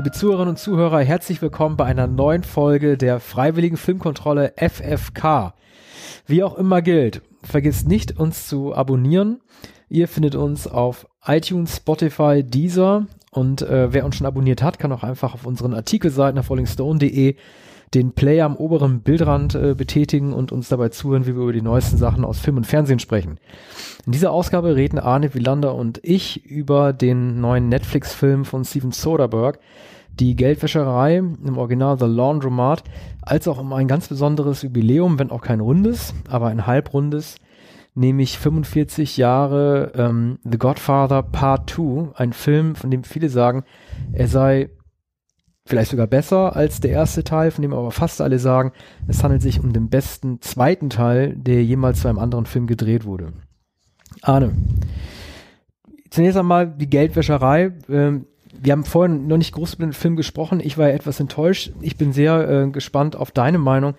Liebe Zuhörerinnen und Zuhörer, herzlich willkommen bei einer neuen Folge der Freiwilligen Filmkontrolle FFK. Wie auch immer gilt, vergisst nicht, uns zu abonnieren. Ihr findet uns auf iTunes, Spotify, Deezer und äh, wer uns schon abonniert hat, kann auch einfach auf unseren Artikelseiten auf rollingstone.de den Player am oberen Bildrand äh, betätigen und uns dabei zuhören, wie wir über die neuesten Sachen aus Film und Fernsehen sprechen. In dieser Ausgabe reden Arne Wielander und ich über den neuen Netflix-Film von Steven Soderbergh, die Geldwäscherei im Original The Laundromat, als auch um ein ganz besonderes Jubiläum, wenn auch kein rundes, aber ein halbrundes, nämlich 45 Jahre ähm, The Godfather Part 2, ein Film, von dem viele sagen, er sei vielleicht sogar besser als der erste Teil, von dem aber fast alle sagen, es handelt sich um den besten zweiten Teil, der jemals zu einem anderen Film gedreht wurde. Arne, zunächst einmal die Geldwäscherei. Ähm, wir haben vorhin noch nicht groß über den Film gesprochen. Ich war ja etwas enttäuscht. Ich bin sehr äh, gespannt auf deine Meinung.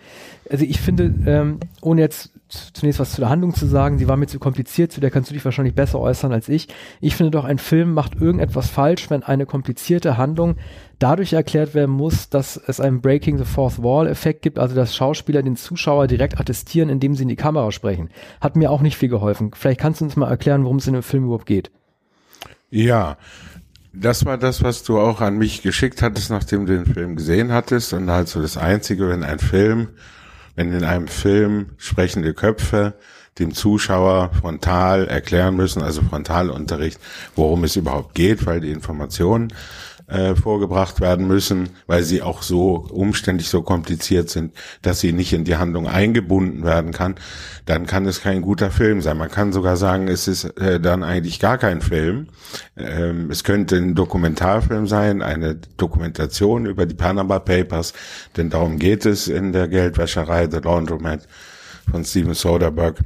Also ich finde, ähm, ohne jetzt zunächst was zu der Handlung zu sagen, sie war mir zu kompliziert, zu der kannst du dich wahrscheinlich besser äußern als ich. Ich finde doch, ein Film macht irgendetwas falsch, wenn eine komplizierte Handlung dadurch erklärt werden muss, dass es einen Breaking the Fourth Wall Effekt gibt, also dass Schauspieler den Zuschauer direkt attestieren, indem sie in die Kamera sprechen. Hat mir auch nicht viel geholfen. Vielleicht kannst du uns mal erklären, worum es in dem Film überhaupt geht. Ja, das war das, was du auch an mich geschickt hattest, nachdem du den Film gesehen hattest. Und also das Einzige, wenn ein Film, wenn in einem Film sprechende Köpfe dem Zuschauer frontal erklären müssen, also Frontalunterricht, worum es überhaupt geht, weil die Informationen äh, vorgebracht werden müssen, weil sie auch so umständlich, so kompliziert sind, dass sie nicht in die Handlung eingebunden werden kann, dann kann es kein guter Film sein. Man kann sogar sagen, es ist äh, dann eigentlich gar kein Film. Ähm, es könnte ein Dokumentarfilm sein, eine Dokumentation über die Panama Papers, denn darum geht es in der Geldwäscherei The Laundromat von Steven Soderbergh.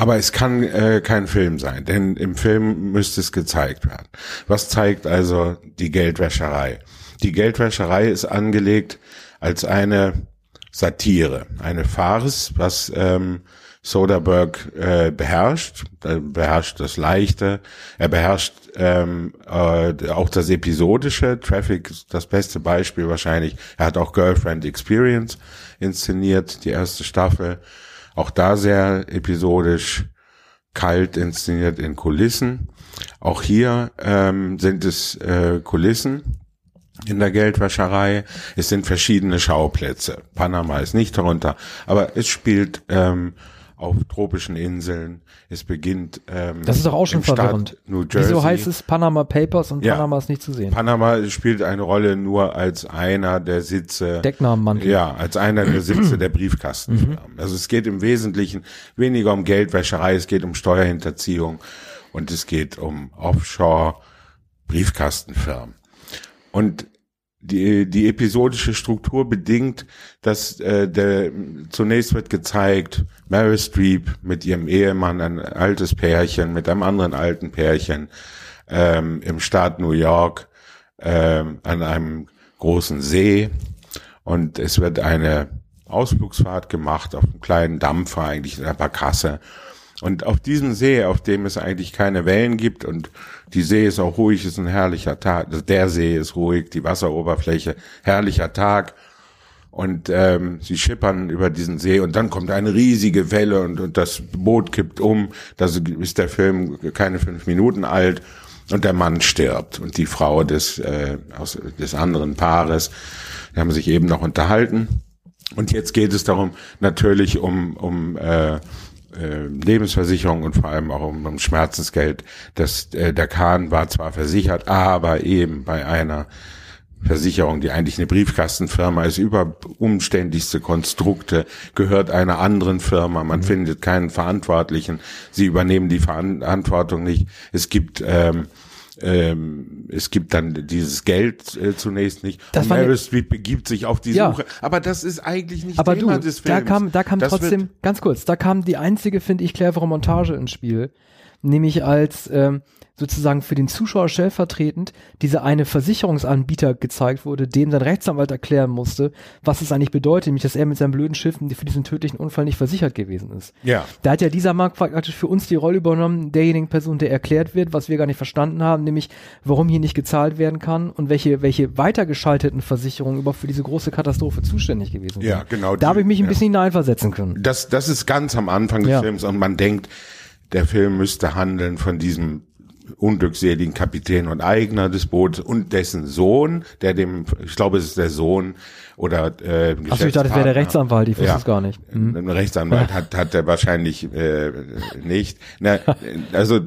Aber es kann äh, kein Film sein, denn im Film müsste es gezeigt werden. Was zeigt also die Geldwäscherei? Die Geldwäscherei ist angelegt als eine Satire, eine Farce, was ähm, Soderbergh äh, beherrscht. Er beherrscht das Leichte, er beherrscht ähm, äh, auch das Episodische. Traffic ist das beste Beispiel wahrscheinlich. Er hat auch Girlfriend Experience inszeniert, die erste Staffel. Auch da sehr episodisch kalt inszeniert in Kulissen. Auch hier ähm, sind es äh, Kulissen in der Geldwäscherei. Es sind verschiedene Schauplätze. Panama ist nicht darunter, aber es spielt ähm, auf tropischen Inseln. Es beginnt. Ähm, das ist doch auch schon verwirrend. New Jersey. Wieso heißt es Panama Papers und ja, Panama ist nicht zu sehen? Panama spielt eine Rolle nur als einer der Sitze. Decknamenmantel. Ja, als einer der Sitze der Briefkastenfirmen. Mhm. Also es geht im Wesentlichen weniger um Geldwäscherei, es geht um Steuerhinterziehung und es geht um Offshore Briefkastenfirmen. Und die, die episodische Struktur bedingt, dass äh, der zunächst wird gezeigt, Mary Streep mit ihrem Ehemann, ein altes Pärchen, mit einem anderen alten Pärchen ähm, im Staat New York ähm, an einem großen See. Und es wird eine Ausflugsfahrt gemacht auf einem kleinen Dampfer, eigentlich in einer Barkasse und auf diesem See, auf dem es eigentlich keine Wellen gibt und die See ist auch ruhig, ist ein herrlicher Tag. Also der See ist ruhig, die Wasseroberfläche, herrlicher Tag. Und ähm, sie schippern über diesen See und dann kommt eine riesige Welle und, und das Boot kippt um. Das ist der Film keine fünf Minuten alt und der Mann stirbt und die Frau des, äh, aus, des anderen Paares, die haben sich eben noch unterhalten. Und jetzt geht es darum, natürlich um, um äh, äh, Lebensversicherung und vor allem auch um, um Schmerzensgeld. Das, äh, der Kahn war zwar versichert, aber eben bei einer Versicherung, die eigentlich eine Briefkastenfirma ist, über umständlichste Konstrukte, gehört einer anderen Firma. Man mhm. findet keinen Verantwortlichen. Sie übernehmen die Verantwortung nicht. Es gibt ähm, ähm, es gibt dann dieses Geld äh, zunächst nicht. Das und Meryl Streep begibt sich auf die ja. Suche. Aber das ist eigentlich nicht aber Thema du, des Films. Da kam, da kam das trotzdem, ganz kurz, da kam die einzige, finde ich, clevere Montage ins Spiel. Nämlich als ähm, sozusagen für den Zuschauer stellvertretend dieser eine Versicherungsanbieter gezeigt wurde, dem sein Rechtsanwalt erklären musste, was es eigentlich bedeutet, nämlich dass er mit seinem blöden Schiff für diesen tödlichen Unfall nicht versichert gewesen ist. Ja. Da hat ja dieser Markt praktisch für uns die Rolle übernommen, derjenigen Person, der erklärt wird, was wir gar nicht verstanden haben, nämlich warum hier nicht gezahlt werden kann und welche, welche weitergeschalteten Versicherungen überhaupt für diese große Katastrophe zuständig gewesen sind. Ja, genau. Da habe ich mich ein ja. bisschen hineinversetzen können. Das, das ist ganz am Anfang des Ja. Films und man denkt, der Film müsste handeln von diesem unglückseligen Kapitän und Eigner des Bootes und dessen Sohn, der dem, ich glaube, es ist der Sohn oder äh, Achso, ich dachte, das wäre der. Rechtsanwalt, ich wusste Ja. es gar nicht. Mhm. Ein Rechtsanwalt hat, hat er wahrscheinlich äh, nicht. Na, also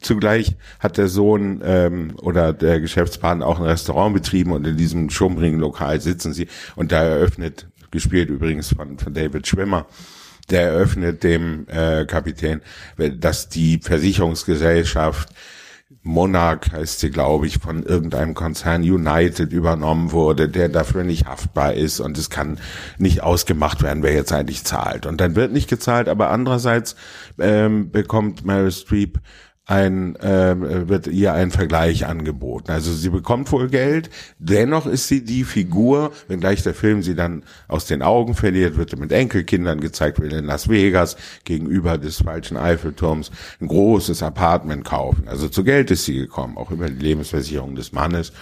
zugleich hat der Sohn ähm, oder der Geschäftspartner auch ein Restaurant betrieben und in diesem schummrigen Lokal sitzen sie und da eröffnet, gespielt übrigens von, von David Schwimmer, der eröffnet dem äh, Kapitän, dass die Versicherungsgesellschaft Monarch heißt sie, glaube ich, von irgendeinem Konzern United übernommen wurde, der dafür nicht haftbar ist und es kann nicht ausgemacht werden, wer jetzt eigentlich zahlt. Und dann wird nicht gezahlt, aber andererseits ähm, bekommt Meryl Streep ein ähm, wird ihr ein Vergleich angeboten. Also sie bekommt wohl Geld, dennoch ist sie die Figur, wenngleich der Film sie dann aus den Augen verliert, wird mit Enkelkindern gezeigt, will in Las Vegas gegenüber des falschen Eiffelturms ein großes Apartment kaufen. Also zu Geld ist sie gekommen, auch über die Lebensversicherung des Mannes.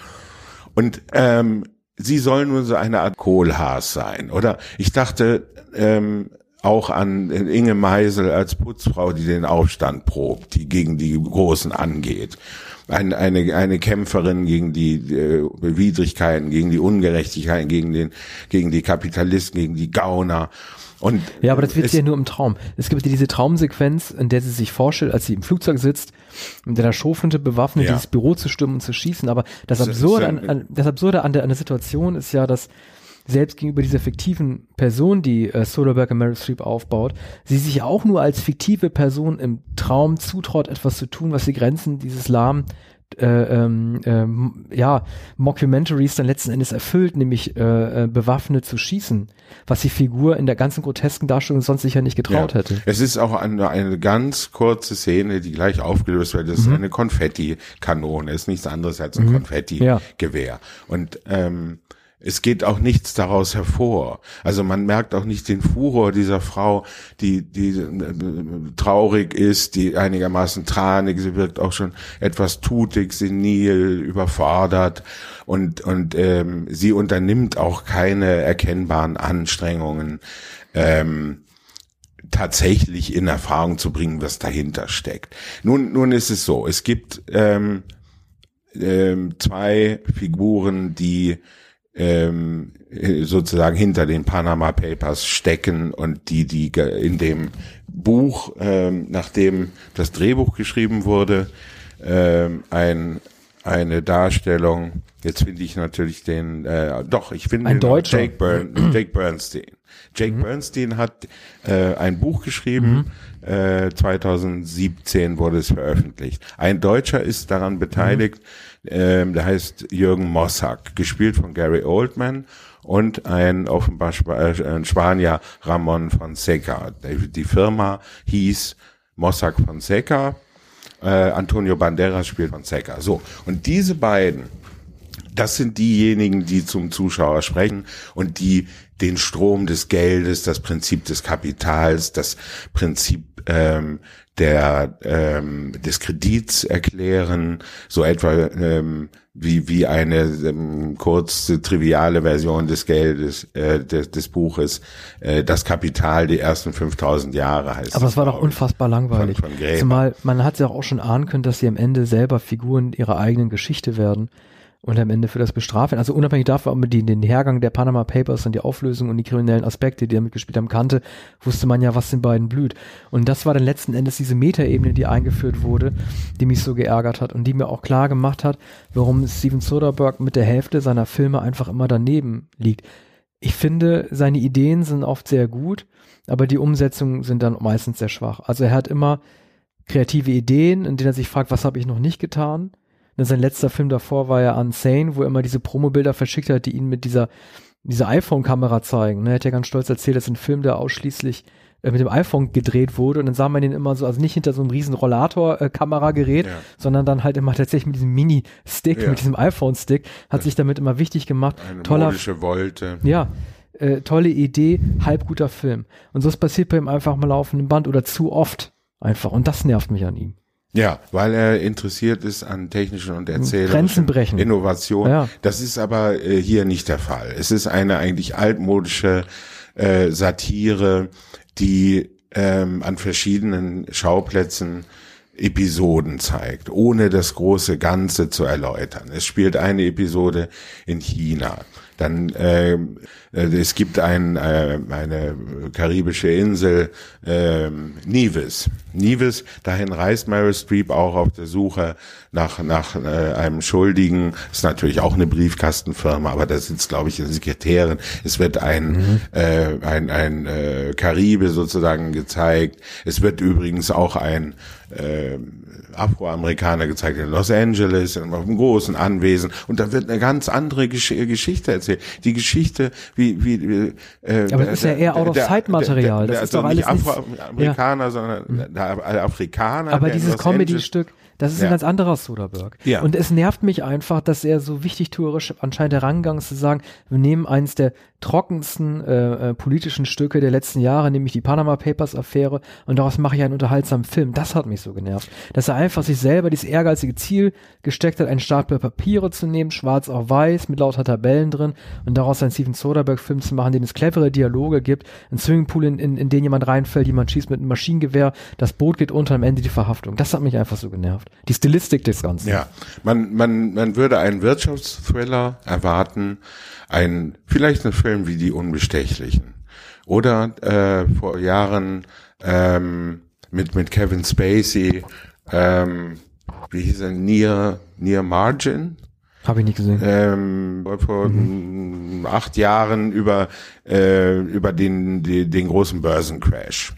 Und ähm, sie soll nur so eine Art Kohlhaas sein, oder? Ich dachte, ähm, auch an Inge Meisel als Putzfrau, die den Aufstand probt, die gegen die Großen angeht. Ein, eine, eine Kämpferin gegen die äh, Widrigkeiten, gegen die Ungerechtigkeiten, gegen den, gegen die Kapitalisten, gegen die Gauner. Und Ja, aber das wird ja nur im Traum. Es gibt ja diese Traumsequenz, in der sie sich vorstellt, als sie im Flugzeug sitzt, mit einer Schrotflinte bewaffnet, Ja. dieses Büro zu stürmen und zu schießen. Aber das Absurde, an, an, das Absurde an der, an der Situation ist ja, dass selbst gegenüber dieser fiktiven Person, die äh, Soderbergh und Meryl Streep aufbaut, sie sich auch nur als fiktive Person im Traum zutraut, etwas zu tun, was die Grenzen dieses lahmen äh, ähm, ähm, ja, Mockumentaries dann letzten Endes erfüllt, nämlich äh, äh, bewaffnet zu schießen, was die Figur in der ganzen grotesken Darstellung sonst sicher nicht getraut Ja. hätte. Es ist auch eine, eine ganz kurze Szene, die gleich aufgelöst wird. Mhm. Das ist eine Konfetti-Kanone, ist nichts anderes als ein Ja. Konfetti-Gewehr. Und ähm, es geht auch nichts daraus hervor. Also man merkt auch nicht den Furor dieser Frau, die, die äh, traurig ist, die einigermaßen tranig, sie wirkt auch schon etwas tutig, senil, überfordert und, und ähm, sie unternimmt auch keine erkennbaren Anstrengungen. Ähm, tatsächlich in Erfahrung zu bringen, was dahinter steckt. Nun, nun ist es so, es gibt ähm, ähm, zwei Figuren, die ähm, äh, sozusagen hinter den Panama Papers stecken und die, die in dem Buch, ähm, nachdem das Drehbuch geschrieben wurde, ähm, ein eine Darstellung. Jetzt finde ich natürlich den, äh, doch, ich finde Ein den Deutscher. Jake, Byrne, Jake Bernstein. Jake Bernstein hat äh, ein Buch geschrieben. Äh, 2017 wurde es veröffentlicht. Ein Deutscher ist daran beteiligt. Ähm, der heißt Jürgen Mossack, gespielt von Gary Oldman und ein offenbar äh, ein Spanier Ramon Fonseca. Die, die Firma hieß Mossack Fonseca. Äh, Antonio Banderas spielt Fonseca. So und diese beiden das sind diejenigen, die zum Zuschauer sprechen und die den Strom des Geldes, das Prinzip des Kapitals, das Prinzip ähm, der ähm, des Kredits erklären, so etwa ähm, wie wie eine ähm, kurze triviale Version des Geldes äh, des, des Buches äh, das Kapital die ersten 5000 Jahre heißt. Aber es war doch unfassbar langweilig. Von- von. Zumal man hat ja auch schon ahnen können, dass sie am Ende selber Figuren ihrer eigenen Geschichte werden und am Ende für das bestraft. Also unabhängig davon, ob man die, den Hergang der Panama Papers und die Auflösung und die kriminellen Aspekte, die damit gespielt haben, kannte, wusste man ja, was den beiden blüht. Und das war dann letzten Endes diese Metaebene, die eingeführt wurde, die mich so geärgert hat und die mir auch klar gemacht hat, warum Steven Soderbergh mit der Hälfte seiner Filme einfach immer daneben liegt. Ich finde, seine Ideen sind oft sehr gut, aber die Umsetzungen sind dann meistens sehr schwach. Also er hat immer kreative Ideen, in denen er sich fragt, was habe ich noch nicht getan? Sein letzter Film davor war ja Unsane, wo er immer diese Promobilder verschickt hat, die ihn mit dieser, dieser iPhone-Kamera zeigen. Ne? Er hat ja ganz stolz erzählt, das ist ein Film, der ausschließlich äh, mit dem iPhone gedreht wurde und dann sah man den immer so, also nicht hinter so einem riesen Rollator-Kameragerät, Ja. sondern dann halt immer tatsächlich mit diesem Mini-Stick, Ja. mit diesem iPhone-Stick, hat sich damit immer wichtig gemacht. Eine Toller, modische Wolte. ja, äh, tolle Idee, halb guter Film. Und so ist passiert bei ihm einfach mal laufenden Band oder zu oft einfach. Und das nervt mich an ihm. Ja, weil er interessiert ist an technischen und erzählerischen Grenzen brechen. Innovationen. Ja. Das ist aber äh, hier nicht der Fall. Es ist eine eigentlich altmodische äh, Satire, die ähm, an verschiedenen Schauplätzen Episoden zeigt, ohne das große Ganze zu erläutern. Es spielt eine Episode in China. Dann ähm, äh, es gibt ein, äh, eine karibische Insel, ähm, Nevis. Nevis, dahin reist Meryl Streep auch auf der Suche nach nach äh, einem Schuldigen. Ist natürlich auch eine Briefkastenfirma, aber da sitzt, glaube ich, eine Sekretärin. Es wird ein äh, ein ein äh, Karibe sozusagen gezeigt. Es wird übrigens auch ein äh, Afroamerikaner gezeigt in Los Angeles, in einem großen Anwesen. Und da wird eine ganz andere Gesch Geschichte erzählt. Die Geschichte, wie, wie, wie äh, Aber das ist ja eher Out-of-Sight-Material. Das ist doch nicht alles nichts- Afroamerikaner, sondern der Afrikaner. Aber der dieses Comedy-Stück, das ist Ja. ein ganz anderer Soderbergh. Ja. Und es nervt mich einfach, dass er so wichtig tourisch anscheinend herangegangen ist, zu sagen, wir nehmen eines der trockensten äh, äh, politischen Stücke der letzten Jahre, nämlich die Panama Papers Affäre, und daraus mache ich einen unterhaltsamen Film. Das hat mich so genervt. Dass er einfach sich selber dieses ehrgeizige Ziel gesteckt hat, einen Stapel Papiere zu nehmen, schwarz auf weiß, mit lauter Tabellen drin, und daraus einen Steven Soderbergh-Film zu machen, den es clevere Dialoge gibt, ein Swimmingpool, in, in, in den jemand reinfällt, jemand schießt mit einem Maschinengewehr, das Boot geht unter, am Ende die Verhaftung. Das hat mich einfach so genervt. Die Stilistik des Ganzen. Ja, man, man, man würde einen Wirtschaftsthriller erwarten, ein, vielleicht einen Film wie Die Unbestechlichen. Oder äh, vor Jahren ähm, mit, mit Kevin Spacey, ähm, wie hieß er, Near, Near Margin? Habe ich nicht gesehen. ähm, vor mm, acht Jahren über äh, über den die, den großen Börsencrash.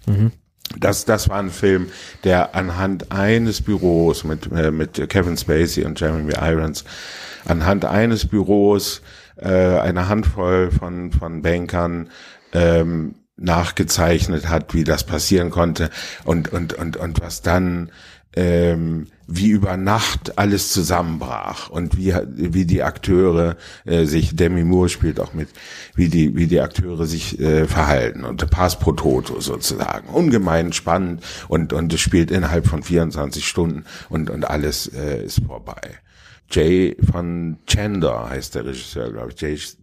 Das das war ein Film, der anhand eines Büros mit äh, mit Kevin Spacey und Jeremy Irons anhand eines Büros äh, eine Handvoll von von Bankern ähm, nachgezeichnet hat, wie das passieren konnte. Und und und und was dann ähm, wie über Nacht alles zusammenbrach und wie wie die Akteure äh, sich Demi Moore spielt auch mit wie die wie die Akteure sich äh, verhalten und Pass pro Toto sozusagen ungemein spannend und und es spielt innerhalb von 24 Stunden und und alles äh, ist vorbei. Jay von Chandler heißt der Regisseur, glaube ich.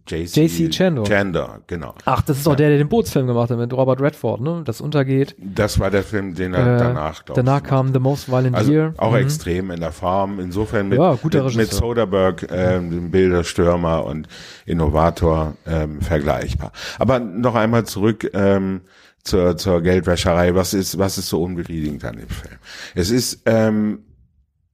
Jay- J.C. Chandler. Chandler, genau. Ach, das ist doch der, der den Bootsfilm gemacht hat mit Robert Redford, ne? Das untergeht. Das war der Film, den er Äh, danach, glaube danach kam The Most Violent Also Year. auch Mhm. extrem in der Form. Insofern mit, Ja, mit, mit. Soderbergh, ähm, dem Bilderstürmer und Innovator ähm, vergleichbar. Aber noch einmal zurück ähm, zur, zur Geldwäscherei. Was ist, was ist so unbefriedigend an dem Film? Es ist, ähm,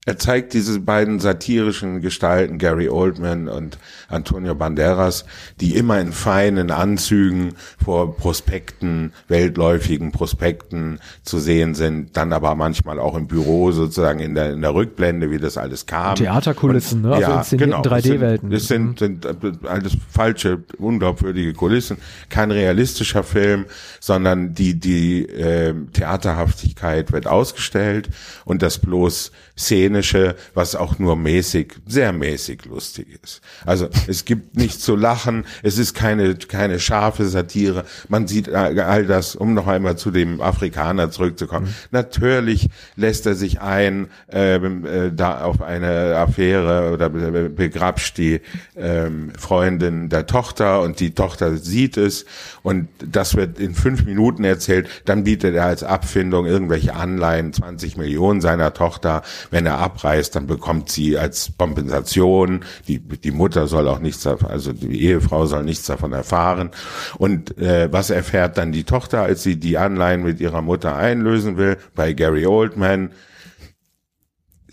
er zeigt diese beiden satirischen Gestalten, Gary Oldman und Antonio Banderas, die immer in feinen Anzügen vor Prospekten, weltläufigen Prospekten zu sehen sind, dann aber manchmal auch im Büro sozusagen in der, in der Rückblende, wie das alles kam. Theaterkulissen, Und, ne? Also ja, genau. 3D-Welten. Das sind, das sind, sind alles falsche, unglaubwürdige Kulissen. Kein realistischer Film, sondern die, die äh, Theaterhaftigkeit wird ausgestellt und das bloß Szenische, was auch nur mäßig, sehr mäßig lustig ist. Also es gibt nichts zu lachen, es ist keine, keine scharfe Satire. Man sieht all das, um noch einmal zu dem Afrikaner zurückzukommen. Mhm. Natürlich lässt er sich ein, ähm, äh, da auf eine Affäre oder be- begrapscht die ähm, Freundin der Tochter und die Tochter sieht es und das wird in fünf Minuten erzählt. Dann bietet er als Abfindung irgendwelche Anleihen, 20 Millionen seiner Tochter. Wenn er abreist, dann bekommt sie als Kompensation, die, die Mutter soll auch nichts also die Ehefrau soll nichts davon erfahren. Und äh, was erfährt dann die Tochter, als sie die Anleihen mit ihrer Mutter einlösen will? Bei Gary Oldman,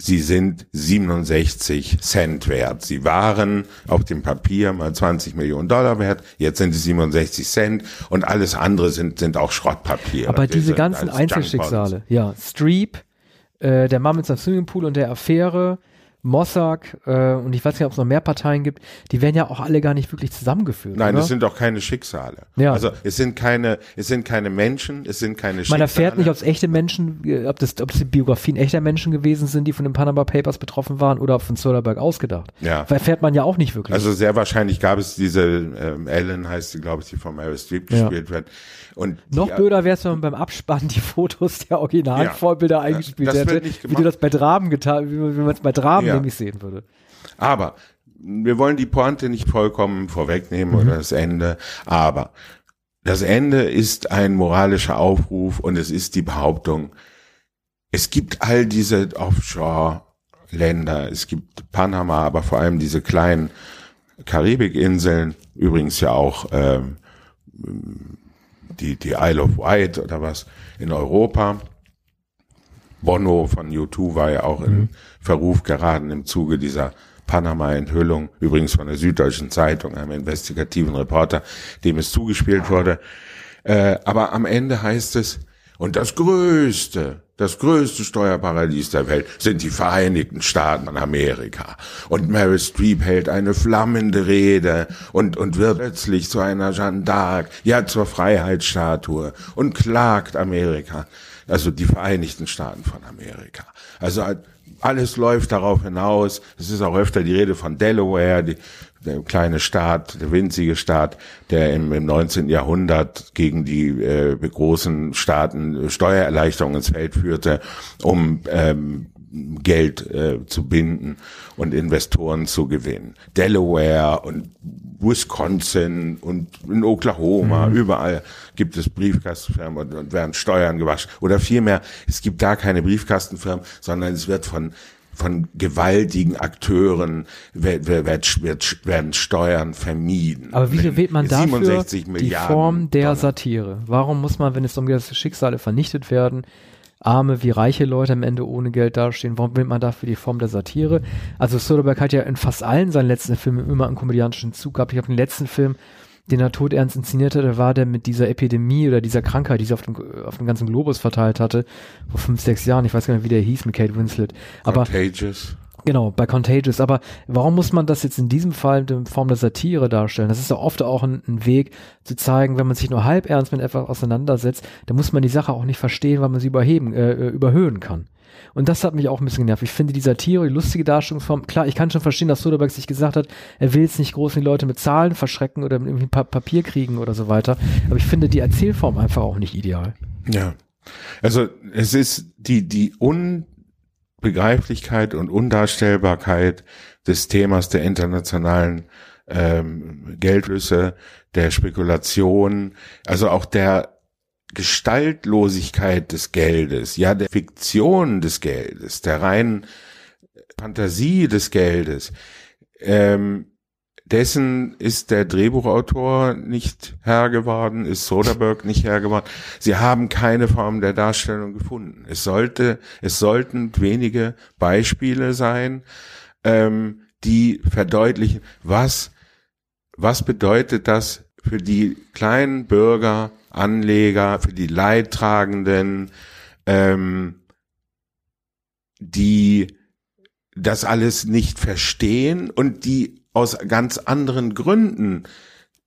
Sie sind 67 Cent wert. Sie waren auf dem Papier mal 20 Millionen Dollar wert. Jetzt sind es 67 Cent und alles andere sind, sind auch Schrottpapiere. Aber Die diese ganzen. Einzelschicksale, ja, Streep, äh, der Mann mit seinem Swimmingpool und der Affäre Mossad äh, und ich weiß nicht, ob es noch mehr Parteien gibt, die werden ja auch alle gar nicht wirklich zusammengeführt. Nein, oder? es sind doch keine Schicksale. Ja. Also es sind keine, es sind keine Menschen, es sind keine Schicksale. Man erfährt nicht, ob es echte Menschen, äh, ob das, ob es die Biografien echter Menschen gewesen sind, die von den Panama Papers betroffen waren oder ob von Soderbergh ausgedacht. Ja. Erfährt man ja auch nicht wirklich. Also sehr wahrscheinlich gab es diese ähm, Ellen heißt sie, glaube ich, die von Meryl Streep Ja. gespielt wird. Und Noch die, blöder wäre es, wenn man beim Abspann die Fotos der Originalvorbilder eingespielt das hätte, wie du das bei Dramen getan, wie man wie man es bei Dramen Ja. nämlich sehen würde. Aber wir wollen die Pointe nicht vollkommen vorwegnehmen Mhm. oder das Ende. Aber das Ende ist ein moralischer Aufruf und es ist die Behauptung, es gibt all diese Offshore-Länder, es gibt Panama, aber vor allem diese kleinen Karibikinseln, übrigens ja auch ähm, die, die Isle of Wight oder was in Europa. Bono von U2 war ja auch in Verruf geraten im Zuge dieser Panama-Enthüllung, übrigens von der Süddeutschen Zeitung, einem investigativen Reporter, dem es zugespielt wurde. Äh, aber am Ende heißt es, und das größte, das größte Steuerparadies der Welt sind die Vereinigten Staaten von Amerika. Und Meryl Streep hält eine flammende Rede und, und wird plötzlich zu einer Jeanne d'Arc, ja zur Freiheitsstatue und klagt Amerika. Also die Vereinigten Staaten von Amerika. Also alles läuft darauf hinaus. Es ist auch öfter die Rede von Delaware, die, der kleine Staat, der winzige Staat, der im, im 19. Jahrhundert gegen die äh, großen Staaten Steuererleichterungen ins Feld führte, um ähm, Geld äh, zu binden und Investoren zu gewinnen. Delaware und Wisconsin und in Oklahoma, überall gibt es Briefkastenfirmen und, und werden Steuern gewaschen. Oder vielmehr, es gibt da keine Briefkastenfirmen, sondern es wird von von gewaltigen Akteuren wird, wird, wird, werden Steuern vermieden. Aber wieso wählt man dafür 67 die Milliarden Form der Dollar. Satire? Warum muss man, wenn es um das Schicksale vernichtet werden, arme wie reiche Leute am Ende ohne Geld dastehen, warum wählt man dafür die Form der Satire? Also Soderbergh hat ja in fast allen seinen letzten Filmen immer einen komödiantischen Zug gehabt. Ich habe den letzten Film, den er todernst inszeniert hatte, war der mit dieser Epidemie oder dieser Krankheit, die sie auf dem, auf dem ganzen Globus verteilt hatte, vor fünf, sechs Jahren. Ich weiß gar nicht, wie der hieß mit Kate Winslet. Aber Contagious. Genau, bei Contagious. Aber warum muss man das jetzt in diesem Fall in Form der Satire darstellen? Das ist ja oft auch ein, ein Weg zu zeigen, wenn man sich nur halb ernst mit etwas auseinandersetzt, dann muss man die Sache auch nicht verstehen, weil man sie überheben, äh, äh, überhöhen kann. Und das hat mich auch ein bisschen genervt. Ich finde die Satire, die lustige Darstellungsform, klar, ich kann schon verstehen, dass Soderbergh sich gesagt hat, er will jetzt nicht groß die Leute mit Zahlen verschrecken oder mit irgendwie pa Papier kriegen oder so weiter. Aber ich finde die Erzählform einfach auch nicht ideal. Ja. Also es ist die, die Unbegreiflichkeit und Undarstellbarkeit des Themas der internationalen ähm, Geldflüsse, der Spekulation, also auch der Gestaltlosigkeit des Geldes, ja, der Fiktion des Geldes, der reinen Fantasie des Geldes, ähm, dessen ist der Drehbuchautor nicht Herr geworden, ist Soderbergh nicht Herr geworden. Sie haben keine Form der Darstellung gefunden. Es sollte, es sollten wenige Beispiele sein, ähm, die verdeutlichen, was, was bedeutet das für die kleinen Bürger, Anleger, für die Leidtragenden, ähm, die das alles nicht verstehen und die aus ganz anderen Gründen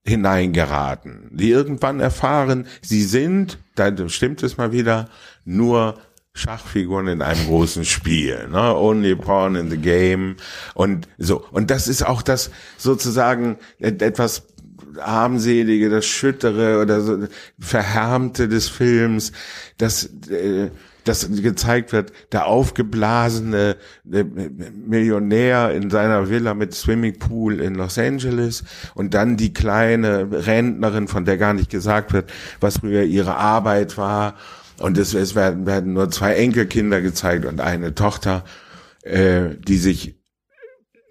hineingeraten, die irgendwann erfahren, sie sind, da stimmt es mal wieder, nur Schachfiguren in einem großen Spiel, ne? Only pawn in the game und so. Und das ist auch das sozusagen etwas armselige, das schüttere oder so verhärmte des Films, das äh, das gezeigt wird, der aufgeblasene äh, Millionär in seiner Villa mit Swimmingpool in Los Angeles und dann die kleine Rentnerin, von der gar nicht gesagt wird, was früher ihre Arbeit war. Und es, es werden, werden nur zwei Enkelkinder gezeigt und eine Tochter, äh, die sich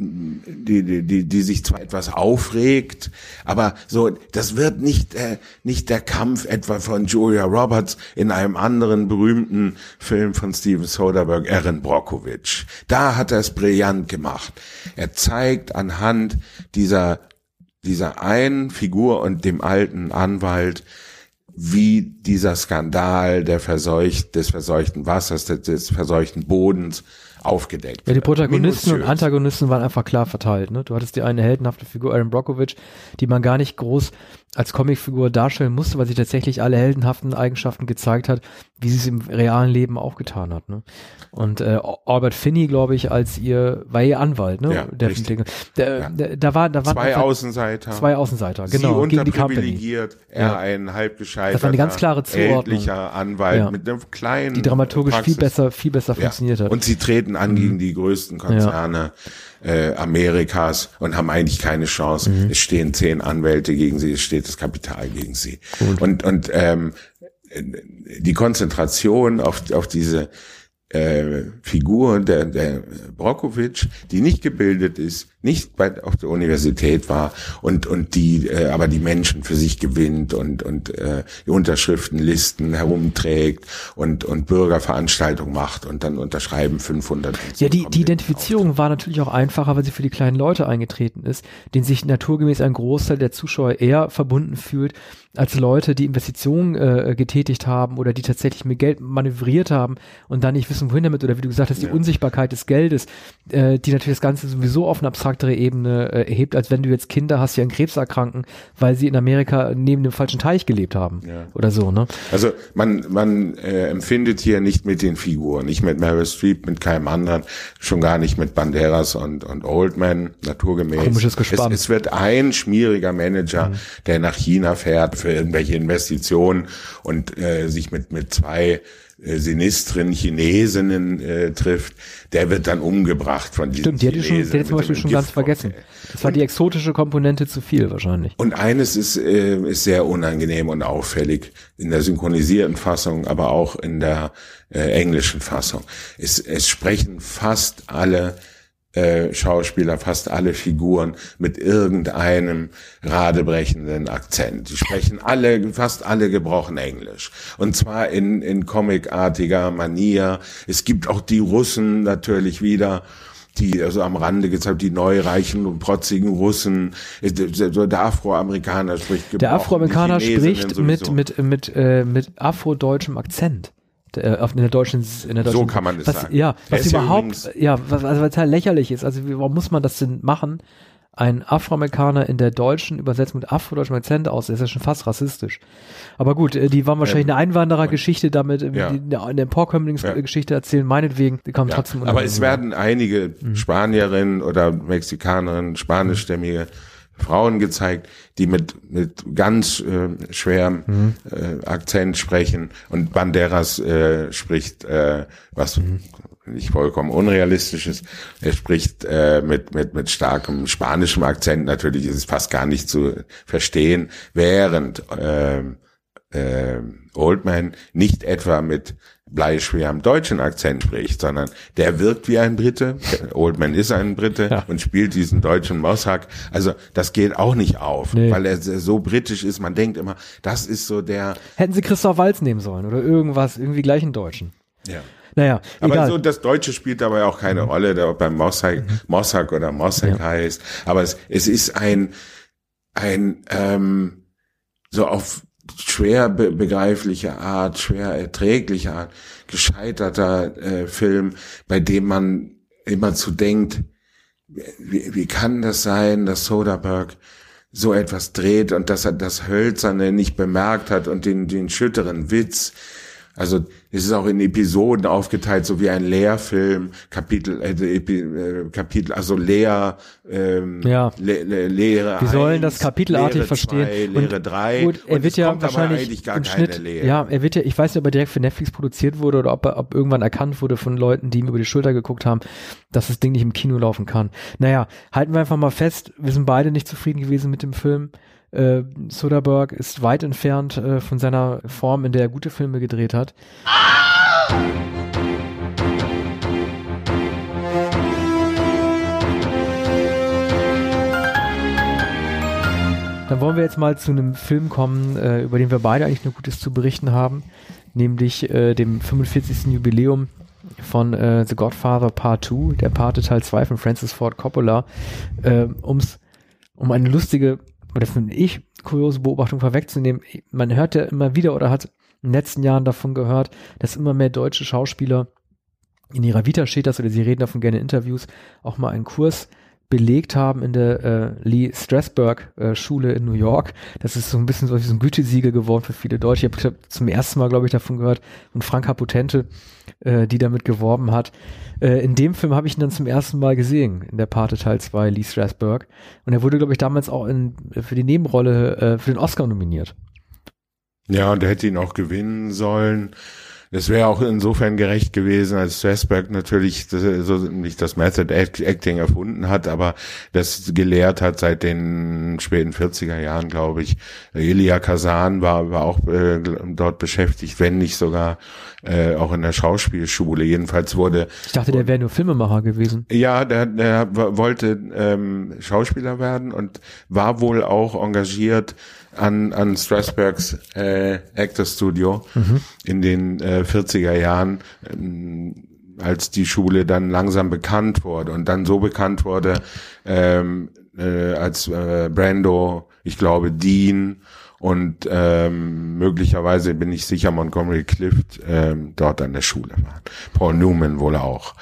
die, die, die, die sich zwar etwas aufregt, aber so, das wird nicht, äh, nicht der Kampf etwa von Julia Roberts in einem anderen berühmten Film von Steven Soderbergh, Erin Brockovich. Da hat er es brillant gemacht. Er zeigt anhand dieser, dieser einen Figur und dem alten Anwalt, wie dieser Skandal der verseucht, des verseuchten Wassers, des, des verseuchten Bodens aufgedeckt. Ja, die Protagonisten Minutiös. und Antagonisten waren einfach klar verteilt. Ne? Du hattest die eine heldenhafte Figur, Aaron Brockovich, die man gar nicht groß als Comicfigur darstellen musste, weil sie tatsächlich alle heldenhaften Eigenschaften gezeigt hat, wie sie es im realen Leben auch getan hat. Ne? Und äh, Albert Finney, glaube ich, als ihr, war ihr Anwalt, ne? Ja, der, richtig. der, Ja. der, da war, da waren Zwei Außenseiter. zwei Außenseiter, Sie genau, Company. unterprivilegiert, er Ja. ein halb gescheiterter, Das war eine ganz klare Zuordnung. Anwalt Ja. mit einem kleinen Die dramaturgisch viel Praxis. besser, viel besser funktioniert hat. Mhm. Und sie treten an gegen die größten Konzerne äh, Amerikas und haben eigentlich keine Chance. Mhm. Es stehen zehn Anwälte gegen sie, es steht das Kapital gegen sie. Und, und ähm, die Konzentration auf, auf diese äh, Figur der, der Brockowitsch, die nicht gebildet ist, nicht bei, auf der Universität war und und die äh, aber die Menschen für sich gewinnt und und äh, die Unterschriftenlisten herumträgt und und Bürgerveranstaltungen macht und dann unterschreiben 500. und so Ja, die, die den Identifizierung war natürlich auch einfacher, weil sie für die kleinen Leute eingetreten ist, denen sich naturgemäß ein Großteil der Zuschauer eher verbunden fühlt, als Leute, die Investitionen äh, getätigt haben oder die tatsächlich mit Geld manövriert haben und dann nicht wissen, wohin damit, oder wie du gesagt hast, die Ja. Unsichtbarkeit des Geldes, äh, die natürlich das Ganze sowieso auf eine abstraktere Ebene äh, erhebt, als wenn du jetzt Kinder hast, die an Krebs erkranken, weil sie in Amerika neben dem falschen Teich gelebt haben. Ja. Oder so, ne? Also man, man äh, empfindet hier nicht mit den Figuren, nicht mit Meryl Streep, mit keinem anderen, schon gar nicht mit Banderas und, und Oldman, naturgemäß. Komisches Gespann. Es, es wird ein schmieriger Manager, der nach China fährt für irgendwelche Investitionen und äh, sich mit, mit zwei äh, sinistren Chinesinnen äh, trifft, der wird dann umgebracht von diesen Stimmt, die hätte ich schon, ich zum Beispiel schon ganz vergessen. Das war die exotische Komponente zu viel wahrscheinlich. Und eines ist, äh, ist sehr unangenehm und auffällig in der synchronisierten Fassung, aber auch in der äh, englischen Fassung. Es, es sprechen fast alle äh, Schauspieler, fast alle Figuren mit irgendeinem radebrechenden Akzent. Die sprechen alle, fast alle gebrochen Englisch. Und zwar in, in comicartiger Manier. Es gibt auch die Russen natürlich wieder die also am Rande gezeigt, die neureichen und protzigen Russen, der Afroamerikaner spricht gebrochen, Der Afroamerikaner spricht mit, mit, mit, äh, mit afrodeutschem Akzent. Äh, auf- in der deutschen, in der So deutschen, kann man das was, sagen. Ja, was ja überhaupt, ja, was, also was halt lächerlich ist. Also warum muss man das denn machen? Ein Afroamerikaner in der deutschen übersetzt mit afrodeutschem Akzent aus, das ist ja schon fast rassistisch. Aber gut, äh, die waren wahrscheinlich eine Einwanderergeschichte damit, äh, ja. die eine Emporkömmlingsgeschichte erzählen, meinetwegen, die kamen Ja, trotzdem aber es werden einige Mhm. Spanierinnen oder Mexikanerinnen, spanischstämmige Frauen gezeigt, die mit mit ganz äh, schwerem Mhm. äh, Akzent sprechen und Banderas äh, spricht äh, was Mhm. nicht vollkommen unrealistisch ist. Er spricht äh, mit mit mit starkem spanischem Akzent. Natürlich ist es fast gar nicht zu verstehen, während ähm, äh, Oldman nicht etwa mit bleischwerem deutschen Akzent spricht, sondern der wirkt wie ein Brite. Oldman ist ein Brite Ja. und spielt diesen deutschen Mosshack. Also das geht auch nicht auf, Nee. weil er so britisch ist. Man denkt immer, das ist so der. Hätten sie Christoph Walz nehmen sollen oder irgendwas, irgendwie gleich einen Deutschen. Ja. Naja, Aber egal. so das Deutsche spielt dabei auch keine Rolle, der beim Mossack, Mossack oder Mossack heißt. Aber es, es ist ein ein ähm, so auf schwer be begreifliche Art, schwer erträgliche Art gescheiterter äh, Film, bei dem man immer zu denkt, wie, wie kann das sein, dass Soderbergh so etwas dreht und dass er das Hölzerne nicht bemerkt hat und den, den schütteren Witz. Also es ist auch in Episoden aufgeteilt, so wie ein Lehrfilm, Kapitel, äh, Epi, äh, Kapitel, also Lehr, ähm, Ja. Le, Le, Lehre Wir sollen das kapitelartig Lehre verstehen. Zwei, Lehre drei. Gut, er wird ja wahrscheinlich gar im Schnitt, Lehre. ja, er wird ja, ich weiß nicht, ob er direkt für Netflix produziert wurde oder ob er ob irgendwann erkannt wurde von Leuten, die ihm über die Schulter geguckt haben, dass das Ding nicht im Kino laufen kann. Naja, halten wir einfach mal fest, wir sind beide nicht zufrieden gewesen mit dem Film. Äh, Soderbergh ist weit entfernt äh, von seiner Form, in der er gute Filme gedreht hat. Dann wollen wir jetzt mal zu einem Film kommen, äh, über den wir beide eigentlich nur Gutes zu berichten haben, nämlich äh, dem 45. Jubiläum von äh, The Godfather Part 2, der Pate Teil 2 von Francis Ford Coppola, äh, um's, um eine lustige, oder finde ich, kuriose Beobachtung vorwegzunehmen. Man hört ja immer wieder oder hat in den letzten Jahren davon gehört, dass immer mehr deutsche Schauspieler in ihrer Vita steht das, oder sie reden davon gerne in Interviews, auch mal einen Kurs belegt haben in der äh, Lee Strasberg äh, Schule in New York. Das ist so ein bisschen so, so ein Gütesiegel geworden für viele Deutsche. Ich habe zum ersten Mal, glaube ich, davon gehört und Franka Potente, äh, die damit geworben hat. Äh, in dem Film habe ich ihn dann zum ersten Mal gesehen, in der Pate Teil 2, Lee Strasberg. Und er wurde, glaube ich, damals auch in, für die Nebenrolle äh, für den Oscar nominiert. Ja, und er hätte ihn auch gewinnen sollen. Das wäre auch insofern gerecht gewesen, als Strasberg natürlich so nicht das Method Acting erfunden hat, aber das gelehrt hat seit den späten 40er Jahren, glaube ich. Elia Kazan war, war auch äh, dort beschäftigt, wenn nicht sogar äh, auch in der Schauspielschule. Jedenfalls wurde. Ich dachte, der wäre nur Filmemacher gewesen. Ja, der, der wollte ähm, Schauspieler werden und war wohl auch engagiert an, an Strasbergs äh, Actor Studio mhm. in den äh, 40er Jahren, äh, als die Schule dann langsam bekannt wurde und dann so bekannt wurde, ähm, äh, als äh, Brando, ich glaube Dean und ähm, möglicherweise bin ich sicher Montgomery Clift ähm, dort an der Schule waren. Paul Newman wohl auch.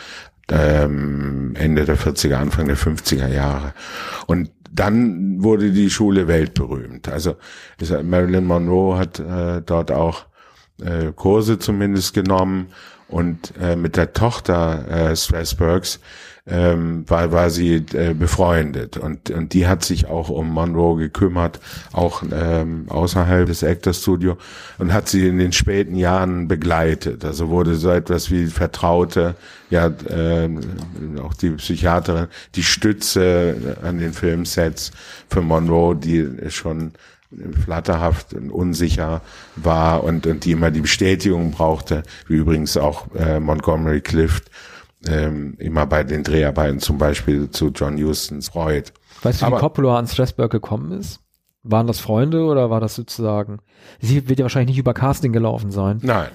Ähm, Ende der 40er, Anfang der 50er Jahre. Und dann wurde die Schule weltberühmt. Also Marilyn Monroe hat äh, dort auch äh, Kurse zumindest genommen und äh, mit der Tochter äh, Strasbergs ähm, war, war sie äh, befreundet und, und die hat sich auch um Monroe gekümmert, auch ähm, außerhalb des Actor Studio und hat sie in den späten Jahren begleitet. Also wurde so etwas wie Vertraute, ja, äh, auch die Psychiaterin, die Stütze an den Filmsets für Monroe, die schon flatterhaft und unsicher war und, und die immer die Bestätigung brauchte, wie übrigens auch äh, Montgomery Clift ähm, immer bei den Dreharbeiten zum Beispiel zu John Hustons Freud. Weißt du, wie Coppola an Strasberg gekommen ist? Waren das Freunde oder war das sozusagen? Sie wird ja wahrscheinlich nicht über Casting gelaufen sein. Nein,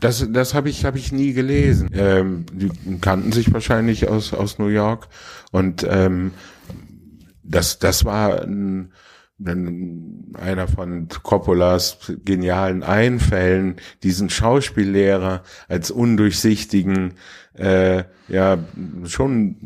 das das habe ich habe ich nie gelesen. Ähm, die kannten sich wahrscheinlich aus aus New York und ähm, das das war ein, ein, einer von Coppolas genialen Einfällen, diesen Schauspiellehrer als undurchsichtigen äh, ja schon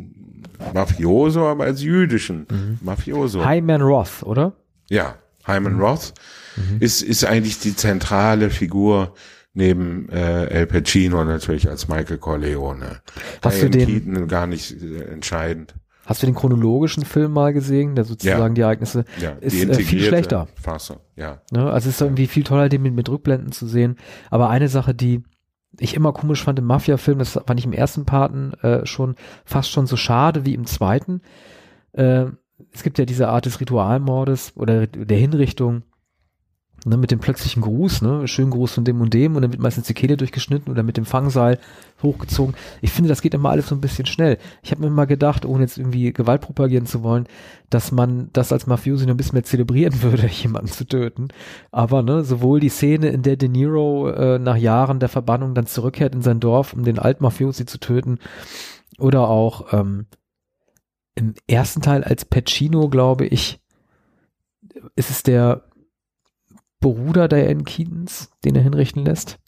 Mafioso, aber als jüdischen mhm. Mafioso. Hyman Roth, oder? Ja, Hyman mhm. Roth mhm. ist ist eigentlich die zentrale Figur neben äh, El Pacino natürlich als Michael Corleone. Hast du den Keaton gar nicht äh, entscheidend. Hast du den chronologischen Film mal gesehen, der sozusagen ja. die Ereignisse ja, ist äh, viel schlechter. Fassung, ja. Ne? Also es ist irgendwie viel toller, den mit, mit Rückblenden zu sehen. Aber eine Sache, die ich immer komisch fand im Mafia-Film, das fand ich im ersten Paten äh, schon fast schon so schade wie im zweiten. Äh, es gibt ja diese Art des Ritualmordes oder der Hinrichtung, ne, mit dem plötzlichen Gruß, ne, schönen Gruß von dem und dem und dann wird meistens die Kehle durchgeschnitten oder mit dem Fangseil hochgezogen. Ich finde, das geht immer alles so ein bisschen schnell. Ich habe mir immer gedacht, ohne jetzt irgendwie Gewalt propagieren zu wollen, dass man das als Mafiosi noch ein bisschen mehr zelebrieren würde, jemanden zu töten. Aber ne, sowohl die Szene, in der De Niro äh, nach Jahren der Verbannung dann zurückkehrt in sein Dorf, um den Altmafiosi zu töten, oder auch ähm, im ersten Teil als Pacino, glaube ich, ist es der Bruder Diane Keatons, den er hinrichten lässt?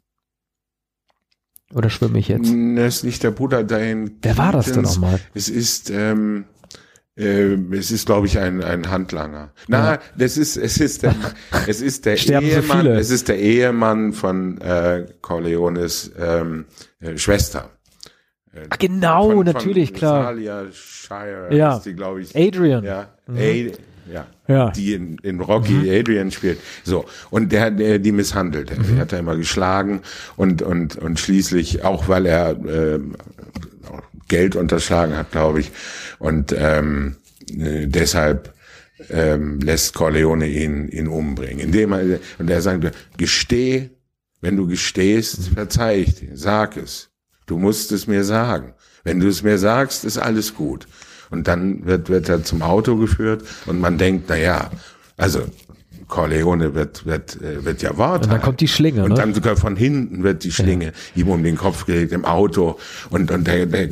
Oder schwimme ich jetzt? Das ist nicht der Bruder Diane Wer war das denn nochmal? Es ist, ähm, äh, es ist, glaube ich, ein, ein Handlanger. Na, ja. das ist, es ist der, es ist der Ehemann, so es ist der Ehemann von äh, Corleones ähm, äh, Schwester. Äh, Ach, genau, von, natürlich, von klar. Shire, ja. die, glaube ich. Adrian. Ja, mhm ja, ja. die in, in Rocky mhm. Adrian spielt. So und der, der die misshandelt. Er mhm. hat er immer geschlagen und und und schließlich auch weil er äh, Geld unterschlagen hat, glaube ich, und ähm, äh, deshalb ähm, lässt Corleone ihn ihn umbringen, indem er und er sagt, gesteh, wenn du gestehst, verzeih ich dir, sag es. Du musst es mir sagen. Wenn du es mir sagst, ist alles gut. Und dann wird, wird er zum Auto geführt und man denkt, na ja, also Corleone wird, wird, äh, wird ja Wort. Und dann kommt die Schlinge, Und ne? dann sogar von hinten wird die Schlinge ja. ihm um den Kopf gelegt im Auto und, und der, der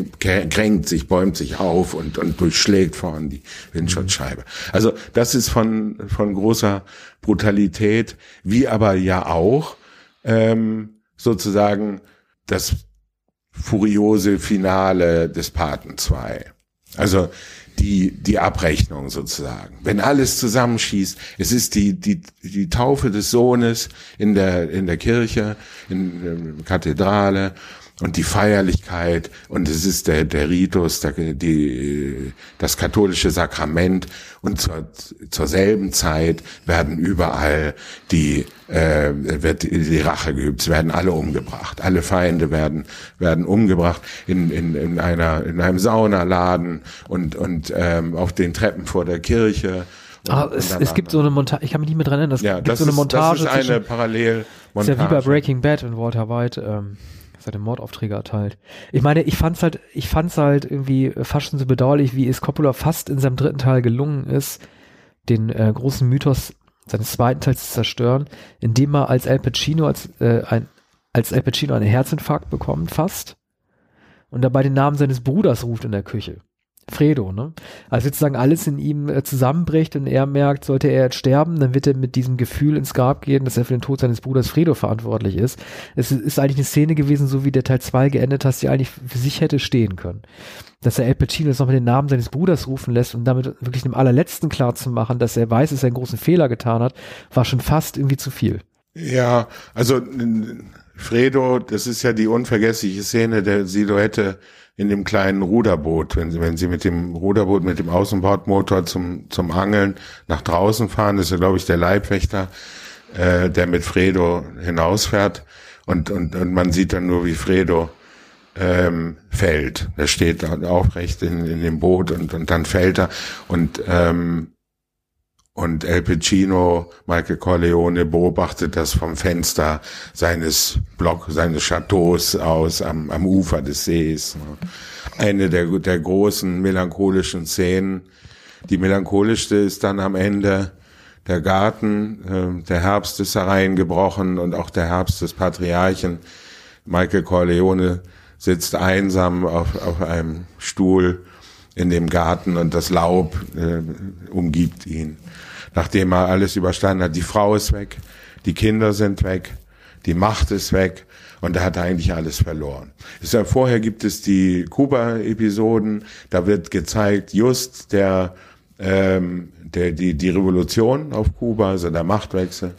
kränkt sich, bäumt sich auf und, und durchschlägt vorne die Windschutzscheibe. Also das ist von, von großer Brutalität, wie aber ja auch ähm, sozusagen das furiose Finale des Paten 2. Also die, die Abrechnung sozusagen. Wenn alles zusammenschießt, es ist die, die, die Taufe des Sohnes in der, in der Kirche, in der Kathedrale und die Feierlichkeit und es ist der, der Ritus, der, die, das katholische Sakrament und zur, zur selben Zeit werden überall die, äh, wird die Rache geübt, es werden alle umgebracht, alle Feinde werden, werden umgebracht in, in, in einer, in einem Saunaladen und, und ähm, auf den Treppen vor der Kirche. Ah, es, es gibt so eine Montage, ich kann mich nicht mehr dran erinnern, es ja, gibt das so eine ist, Montage. Das ist eine zwischen- Parallelmontage. ist ja wie bei Breaking Bad und Walter White ähm, seine Mordaufträge erteilt. Ich meine, ich fand's halt, ich fand's halt irgendwie fast schon so bedauerlich, wie es Coppola fast in seinem dritten Teil gelungen ist, den äh, großen Mythos seines zweiten Teils zu zerstören, indem er als Al Pacino als äh, ein als Al Pacino einen Herzinfarkt bekommt, fast, und dabei den Namen seines Bruders ruft in der Küche. Fredo, ne? Also sozusagen alles in ihm äh, zusammenbricht und er merkt, sollte er jetzt sterben, dann wird er mit diesem Gefühl ins Grab gehen, dass er für den Tod seines Bruders Fredo verantwortlich ist. Es ist, eigentlich eine Szene gewesen, so wie der Teil 2 geendet hat, die eigentlich für sich hätte stehen können. Dass er El Pacino jetzt noch mit den Namen seines Bruders rufen lässt und damit wirklich dem allerletzten klar zu machen, dass er weiß, dass er einen großen Fehler getan hat, war schon fast irgendwie zu viel. Ja, also Fredo, das ist ja die unvergessliche Szene der Silhouette in dem kleinen Ruderboot, wenn sie, wenn sie mit dem Ruderboot, mit dem Außenbordmotor zum, zum Angeln nach draußen fahren, das ist glaube ich, der Leibwächter, äh, der mit Fredo hinausfährt. Und, und, und man sieht dann nur, wie Fredo ähm, fällt. Er steht aufrecht in, in dem Boot und, und dann fällt er. Und ähm, und El Pacino, Michael Corleone beobachtet das vom Fenster seines Block, seines Chateaus aus am, am Ufer des Sees. ne. Eine der, der großen melancholischen Szenen. Die melancholischste ist dann am Ende der Garten. äh, Der Herbst ist hereingebrochen und auch der Herbst des Patriarchen. Michael Corleone sitzt einsam auf, auf einem Stuhl in dem Garten und das Laub äh, umgibt ihn. Nachdem er alles überstanden hat, die Frau ist weg, die Kinder sind weg, die Macht ist weg und er hat eigentlich alles verloren. Ja, vorher gibt es die Kuba-Episoden, da wird gezeigt, just der, ähm, der die, die Revolution auf Kuba, also der Machtwechsel,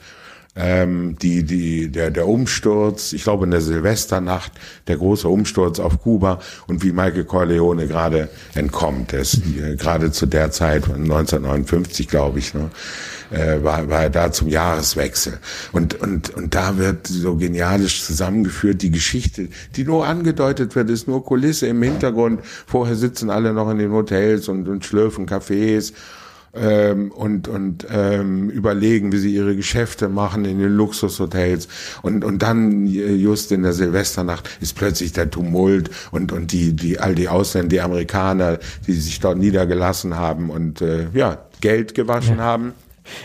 ähm, die, die, der, der Umsturz, ich glaube in der Silvesternacht, der große Umsturz auf Kuba und wie Michael Corleone gerade entkommt. Er ist äh, gerade zu der Zeit, 1959 glaube ich, ne, äh, war, war er da zum Jahreswechsel. Und, und, und da wird so genialisch zusammengeführt, die Geschichte, die nur angedeutet wird, ist nur Kulisse im Hintergrund. Vorher sitzen alle noch in den Hotels und, und schlürfen Cafés ähm, und, und ähm, überlegen, wie sie ihre Geschäfte machen in den Luxushotels. Und, und dann äh, just in der Silvesternacht ist plötzlich der Tumult und, und die, die, all die Ausländer, die Amerikaner, die sich dort niedergelassen haben und äh, ja, Geld gewaschen haben.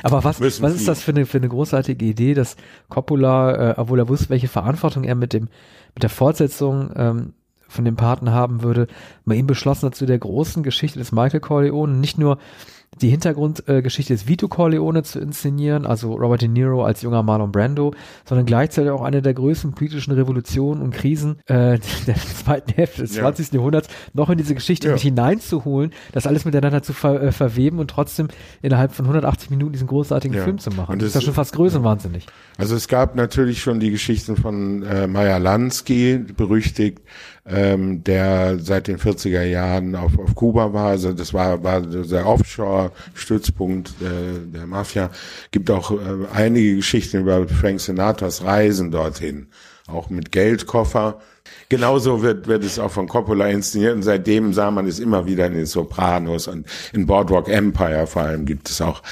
Aber was, was ist das für eine, für eine großartige Idee, dass Coppola, äh, obwohl er wusste, welche Verantwortung er mit dem, mit der Fortsetzung ähm, von dem Paten haben würde, bei ihm beschlossen hat, zu der großen Geschichte des Michael Corleone nicht nur die Hintergrundgeschichte äh, des Vito Corleone zu inszenieren, also Robert De Niro als junger Marlon Brando, sondern gleichzeitig auch eine der größten politischen Revolutionen und Krisen äh, der zweiten Hälfte des Ja. 20. Jahrhunderts noch in diese Geschichte Ja. mit hineinzuholen, das alles miteinander zu ver äh, verweben und trotzdem innerhalb von 180 Minuten diesen großartigen Ja. Film zu machen. Und das ist ja schon fast größenwahnsinnig. Also es gab natürlich schon die Geschichten von äh, Meyer Lansky, berüchtigt, ähm, der seit den 40er Jahren auf, auf Kuba war. Also das war, war der Offshore-Stützpunkt äh, der Mafia. Gibt auch äh, einige Geschichten über Frank Sinatras Reisen dorthin, auch mit Geldkoffer. Genauso wird, wird es auch von Coppola inszeniert und seitdem sah man es immer wieder in den Sopranos und in Boardwalk Empire vor allem gibt es auch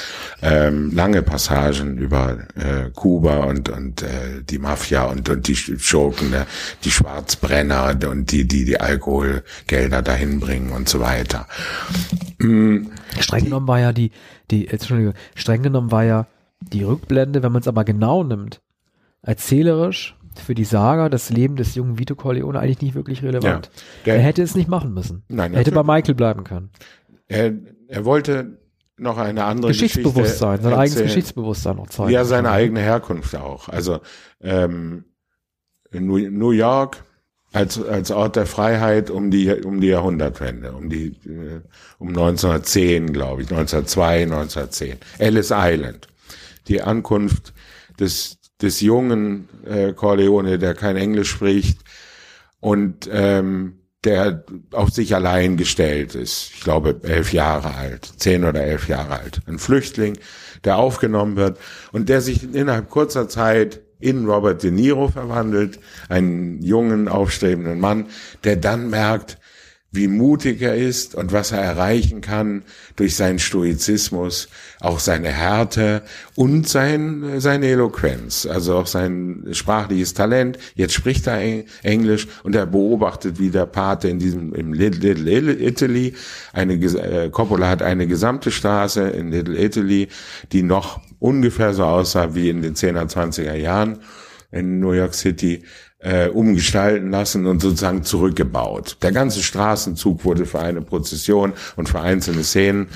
ähm, lange Passagen über äh, Kuba und, und äh, die Mafia und, und die Schurken, äh, die Schwarzbrenner und die, die die Alkoholgelder dahin bringen und so weiter. Streng genommen war ja die, die, Entschuldigung, streng genommen war ja die Rückblende, wenn man es aber genau nimmt, erzählerisch für die Saga, das Leben des jungen Vito Corleone eigentlich nicht wirklich relevant. Ja, der- er hätte es nicht machen müssen. Nein, er hätte bei. Michael bleiben können. Er, er wollte noch eine andere Geschichtsbewusstsein, Geschichte sein eigenes. Geschichtsbewusstsein noch zeigen. Ja, seine eigene Herkunft auch. Also ähm, New York als, als Ort der Freiheit um die, um die Jahrhundertwende, um die, äh, um 1910, glaube ich, 1902, 1910. Ellis Island. Die Ankunft des, des jungen äh, Corleone, der kein Englisch spricht und ähm, der auf sich allein gestellt ist. Ich glaube, elf Jahre alt, zehn oder elf Jahre alt. Ein Flüchtling, der aufgenommen wird und der sich innerhalb kurzer Zeit in Robert De Niro verwandelt, einen jungen, aufstrebenden Mann, der dann merkt, wie mutig er ist und was er erreichen kann durch seinen Stoizismus, auch seine Härte und sein, seine Eloquenz, also auch sein sprachliches Talent. Jetzt spricht er Englisch und er beobachtet, wie der Pate in diesem, im Little, Italy, eine, äh, Coppola hat eine gesamte Straße in Little Italy, die noch ungefähr so aussah wie in den 10er, 20er Jahren in New York City äh, umgestalten lassen und sozusagen zurückgebaut. Der ganze Straßenzug wurde für eine Prozession und für einzelne Szenen.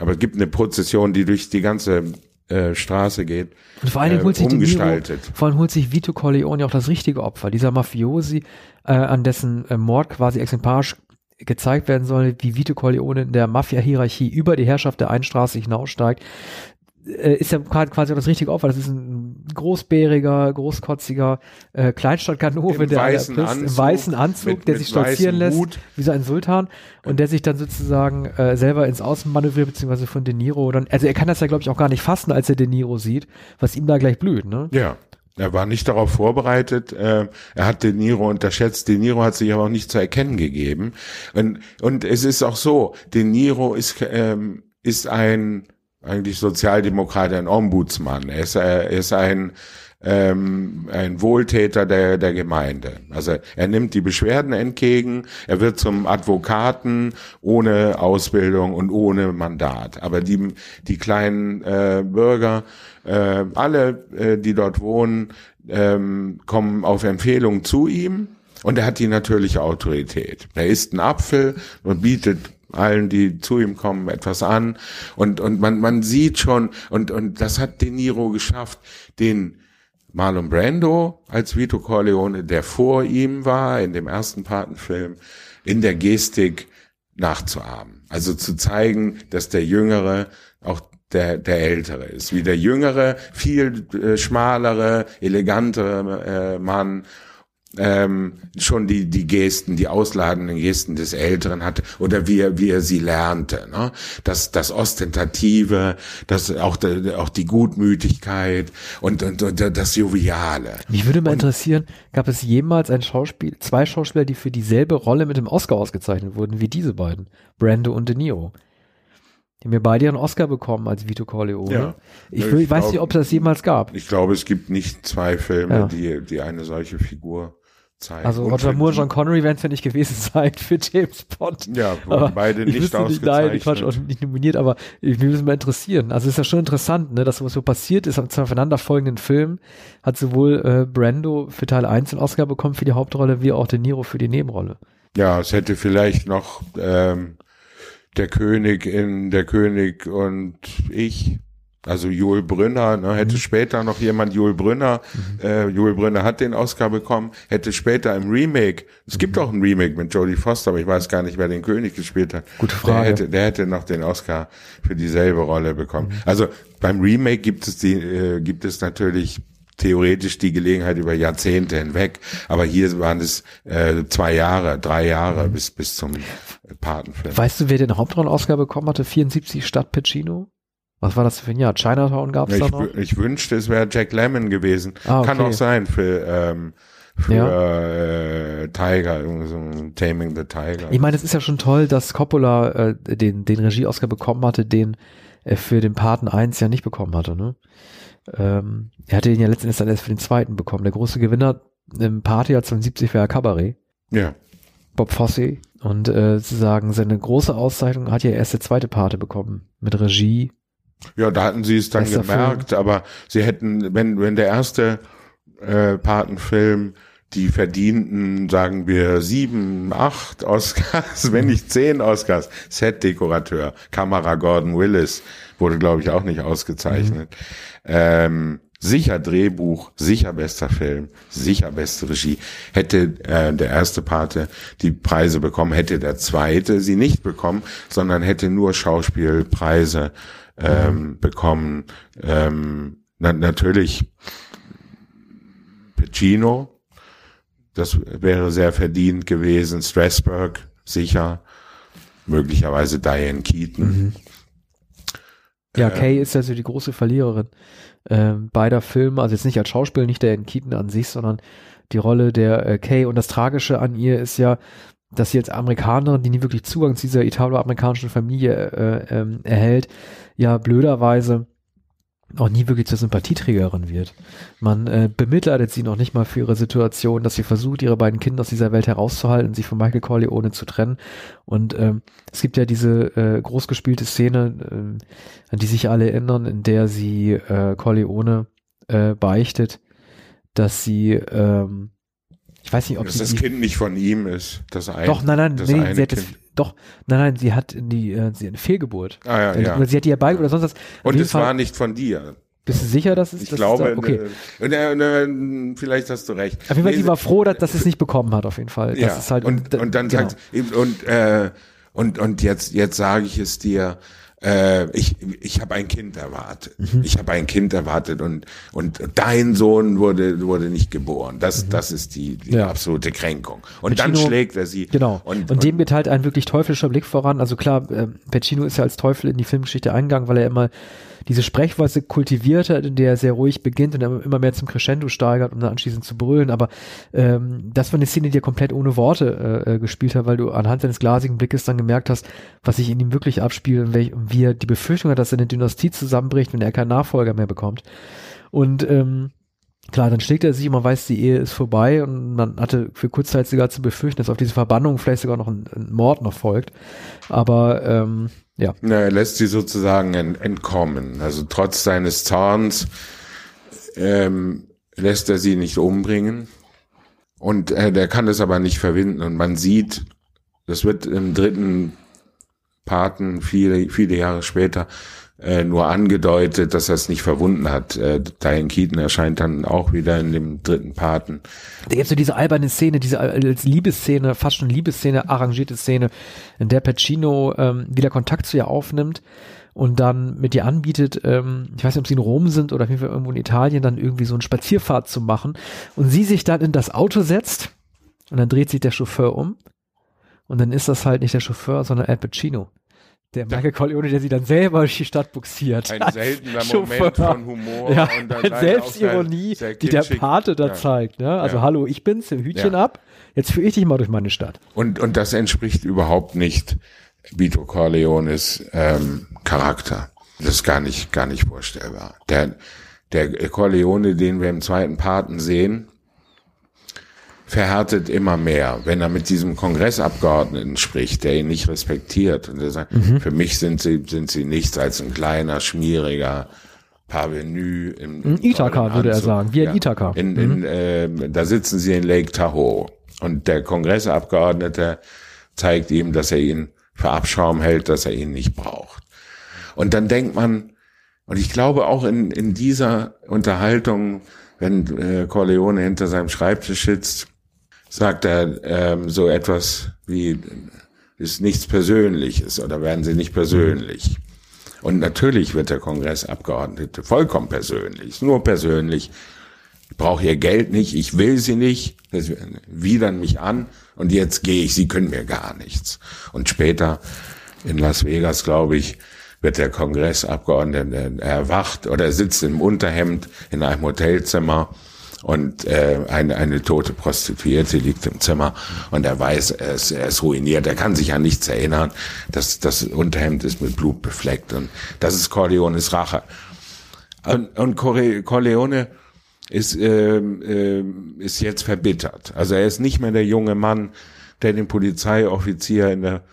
Aber es gibt eine Prozession, die durch die ganze äh, Straße geht. Und vor allen Dingen holt sich äh, umgestaltet. Niro, vor allem holt sich Vito Corleone auch das richtige Opfer. Dieser Mafiosi, äh, an dessen äh, Mord quasi exemplarisch gezeigt werden soll, wie Vito Corleone in der Mafia-Hierarchie über die Herrschaft der einen Straße hinaussteigt, äh, ist ja quasi auch das richtige Opfer. Das ist ein großbäriger, großkotziger äh, Kleinstadtkanove, der weißen Pist, Anzug, im weißen Anzug, mit- der mit sich stolzieren lässt, Hut. wie so ein Sultan, und der sich dann sozusagen äh, selber ins Außen manövriert, beziehungsweise von De Niro dann, also er kann das ja, glaube ich, auch gar nicht fassen, als er De Niro sieht, was ihm da gleich blüht, ne? Ja. Er war nicht darauf vorbereitet. Äh, er hat De Niro unterschätzt. De Niro hat sich aber auch nicht zu erkennen gegeben. Und, und es ist auch so, De Niro ist, ähm, ist ein eigentlich Sozialdemokrat, ein Ombudsmann. Er ist, er ist ein, ähm, ein Wohltäter der, der Gemeinde. Also er nimmt die Beschwerden entgegen, er wird zum Advokaten ohne Ausbildung und ohne Mandat. Aber die, die kleinen äh, Bürger, äh, alle, äh, die dort wohnen, ähm, kommen auf Empfehlung zu ihm und er hat die natürliche Autorität. Er isst einen Apfel und bietet allen, die zu ihm kommen, etwas an. Und, und man, man sieht schon, und, und das hat De Niro geschafft, den Marlon Brando als Vito Corleone, der vor ihm war, in dem ersten Patenfilm, in der Gestik nachzuahmen. Also zu zeigen, dass der Jüngere auch der, der Ältere ist. Wie der Jüngere, viel äh, schmalere, elegantere äh, Mann ähm, schon die die Gesten, die ausladenden Gesten des Älteren hatte oder wie er wie er sie lernte, ne? Das das ostentative, das auch auch die Gutmütigkeit und, und, und das joviale. Mich würde mal interessieren, gab es jemals ein Schauspiel, zwei Schauspieler, die für dieselbe Rolle mit dem Oscar ausgezeichnet wurden, wie diese beiden, Brando und De Niro? Die haben mir beide ihren Oscar bekommen als Vito Corleone. Ja. Ich, will, ich ich weiß glaub- nicht, ob es das jemals gab. Ich glaube, es gibt nicht zwei Filme, Ja. die die eine solche Figur zeigen. Also Und Roger Moore und John Connery werden es ja nicht gewesen sein für James Bond. Ja, Aber beide ich nicht wüsste nicht, nein, Quatsch, ausgezeichnet. auch nicht nominiert, aber ich, würde es mal interessieren. Also es ist ja schon interessant, ne, dass sowas so passiert ist, am aufeinanderfolgenden Filmen hat sowohl äh, Brando für Teil 1 den Oscar bekommen für die Hauptrolle, wie auch De Niro für die Nebenrolle. Ja, es hätte vielleicht noch ähm, der König in Der König und ich, also Joel Brünner, ne, hätte später noch jemand Joel Brünner, äh, Joel Brünner hat den Oscar bekommen, hätte später im Remake, es gibt auch ein Remake mit Jodie Foster, aber ich weiß gar nicht, wer den König gespielt hat. Gute Der Frage. hätte, der hätte noch den Oscar für dieselbe Rolle bekommen. Also beim Remake gibt es die, äh, gibt es natürlich theoretisch die Gelegenheit über Jahrzehnte hinweg, aber hier waren es äh, zwei Jahre, drei Jahre bis bis zum Patenfilm. Weißt du, wer den Hauptrollen-Oscar bekommen hatte? 74 statt Pacino? Was war das für ein Jahr? Chinatown gab es da Ich, noch? ich wünschte, es wäre Jack Lemmon gewesen. Ah, okay. Kann auch sein für ähm, für Ja. äh, Tiger, irgendwie so ein Taming the Tiger. Ich meine, es ist ja schon toll, dass Coppola äh, den, den Regie-Oscar bekommen hatte, den er für den Paten 1 ja nicht bekommen hatte. Ne? Ähm, er hatte ihn ja letztendlich dann erst für den zweiten bekommen. Der große Gewinner im Party 72 war ja Cabaret, ja, Bob Fosse. Und äh, sozusagen seine große Auszeichnung hat ja erst der zweite Pate bekommen. Mit Regie. Ja, da hatten sie es dann Bester gemerkt, aber sie hätten, wenn wenn der erste äh, Patenfilm die verdienten, sagen wir, sieben, acht Oscars, wenn nicht zehn Oscars. Set-Dekorateur, Kamera Gordon Willis wurde, glaube ich, auch nicht ausgezeichnet. Ähm, sicher Drehbuch, sicher bester Film, sicher beste Regie. Hätte äh, der erste Pate die Preise bekommen, hätte der zweite sie nicht bekommen, sondern hätte nur Schauspielpreise ähm, bekommen. Ähm, na, natürlich Pacino, das wäre sehr verdient gewesen. Strasberg, sicher. Möglicherweise Diane Keaton. Mhm. Ja, ähm, Kay ist also die große Verliererin äh, beider Filme, also jetzt nicht als Schauspieler, nicht der in Keaton an sich, sondern die Rolle der äh, Kay. Und das Tragische an ihr ist ja, dass sie als Amerikanerin, die nie wirklich Zugang zu dieser italo-amerikanischen Familie äh, ähm, erhält, ja blöderweise auch nie wirklich zur Sympathieträgerin wird. Man äh, bemitleidet sie noch nicht mal für ihre Situation, dass sie versucht, ihre beiden Kinder aus dieser Welt herauszuhalten, sich von Michael Corleone zu trennen. Und ähm, es gibt ja diese äh, großgespielte Szene, äh, an die sich alle erinnern, in der sie äh, Corleone äh, beichtet, dass sie ähm, ich weiß nicht, ob dass sie das Kind nicht von ihm ist. Das ein, doch, nein, nein, das nee, sie hat das, doch, nein, nein, sie hat die, äh, sie hat eine Fehlgeburt. Ah, ja, ja. Oder sie hat die herbei oder sonst was. Und es Fall- war nicht von dir. Bist du sicher, dass es Ich das glaube, ist, okay. äh, äh, äh, vielleicht hast du recht. Auf jeden Fall, Nee, die war froh, dass, dass sie es nicht bekommen hat, auf jeden Fall. Das ja, ist halt, und, und dann genau. sagt und äh, und und jetzt jetzt sage ich es dir. Äh, ich ich habe ein Kind erwartet. Mhm. Ich habe ein Kind erwartet und und dein Sohn wurde wurde nicht geboren. Das das ist die, die Mhm. Ja. absolute Kränkung. Und dann Pacino- schlägt er sie. Genau. Und, Und, dem geht halt ein wirklich teuflischer Blick voran. Also klar, äh, Pacino ist ja als Teufel in die Filmgeschichte eingegangen, weil er immer diese Sprechweise kultiviert hat, in der er sehr ruhig beginnt und immer mehr zum Crescendo steigert, um dann anschließend zu brüllen. Aber ähm, das war eine Szene, die er komplett ohne Worte äh, äh, gespielt hat, weil du anhand seines glasigen Blickes dann gemerkt hast, was sich in ihm wirklich abspielt und welch, wie er die Befürchtung hat, dass seine Dynastie zusammenbricht, wenn er keinen Nachfolger mehr bekommt. Und ähm, Klar, dann schlägt er sich, man weiß, die Ehe ist vorbei und man hatte für kurzzeit sogar zu befürchten, dass auf diese Verbannung vielleicht sogar noch ein, ein Mord noch folgt. Aber ähm, ja, Na, er lässt sie sozusagen ent entkommen. Also trotz seines Zorns ähm, lässt er sie nicht umbringen. Und äh, der kann das aber nicht verwinden. Und man sieht, das wird im dritten Paten viele, viele Jahre später äh, nur angedeutet, dass er es nicht verwunden hat. Äh, Diane Keaton erscheint dann auch wieder in dem dritten Paten. da gibt so diese alberne Szene, diese als Liebesszene, fast schon Liebesszene, arrangierte Szene, in der Pacino ähm, wieder Kontakt zu ihr aufnimmt und dann mit ihr anbietet, ähm, ich weiß nicht, ob sie in Rom sind oder auf jeden Fall irgendwo in Italien, dann irgendwie so eine Spazierfahrt zu machen und sie sich dann in das Auto setzt und dann dreht sich der Chauffeur um und dann ist das halt nicht der Chauffeur, sondern Al Pacino. Der Michael Corleone, der sie dann selber durch die Stadt buxiert. Ein seltener. Moment von Humor Ja, und dann auch Selbstironie, sehr- sehr die der. Pate da Ja. zeigt. Ne? Also Ja. hallo, ich bin's, Hütchen Ja. ab. Jetzt führe ich dich mal durch meine Stadt. Und, und das entspricht überhaupt nicht Vito Corleones ähm, Charakter. Das ist gar nicht, gar nicht vorstellbar. Der, der Corleone, den wir im zweiten Paten sehen, verhärtet immer mehr, wenn er mit diesem Kongressabgeordneten spricht, der ihn nicht respektiert. Und er sagt, für mich sind sie, sind sie nichts als ein kleiner, schmieriger Parvenu. Im, Ein Ithaka, tollen würde er sagen, wie ein Ithaka. In, in, äh, da sitzen sie in Lake Tahoe. Und der Kongressabgeordnete zeigt ihm, dass er ihn für Abschaum hält, dass er ihn nicht braucht. Und dann denkt man, und ich glaube auch in, in dieser Unterhaltung, wenn äh, Corleone hinter seinem Schreibtisch sitzt, sagt er ähm, so etwas wie, ist nichts Persönliches oder werden Sie nicht persönlich. Und natürlich wird der Kongressabgeordnete vollkommen persönlich, nur persönlich. Ich brauche Ihr Geld nicht, ich will Sie nicht, das widern mich an und jetzt gehe ich, Sie können mir gar nichts. Und später in Las Vegas, glaube ich, wird der Kongressabgeordnete erwacht oder sitzt im Unterhemd in einem Hotelzimmer und äh, eine, eine tote Prostituierte liegt im Zimmer und er weiß, er ist, er ist ruiniert, er kann sich an nichts erinnern, das, das Unterhemd ist mit Blut befleckt und das ist Corleones Rache. Und, und Corleone ist, ähm, ähm, ist jetzt verbittert. Also er ist nicht mehr der junge Mann, der den Polizeioffizier in der,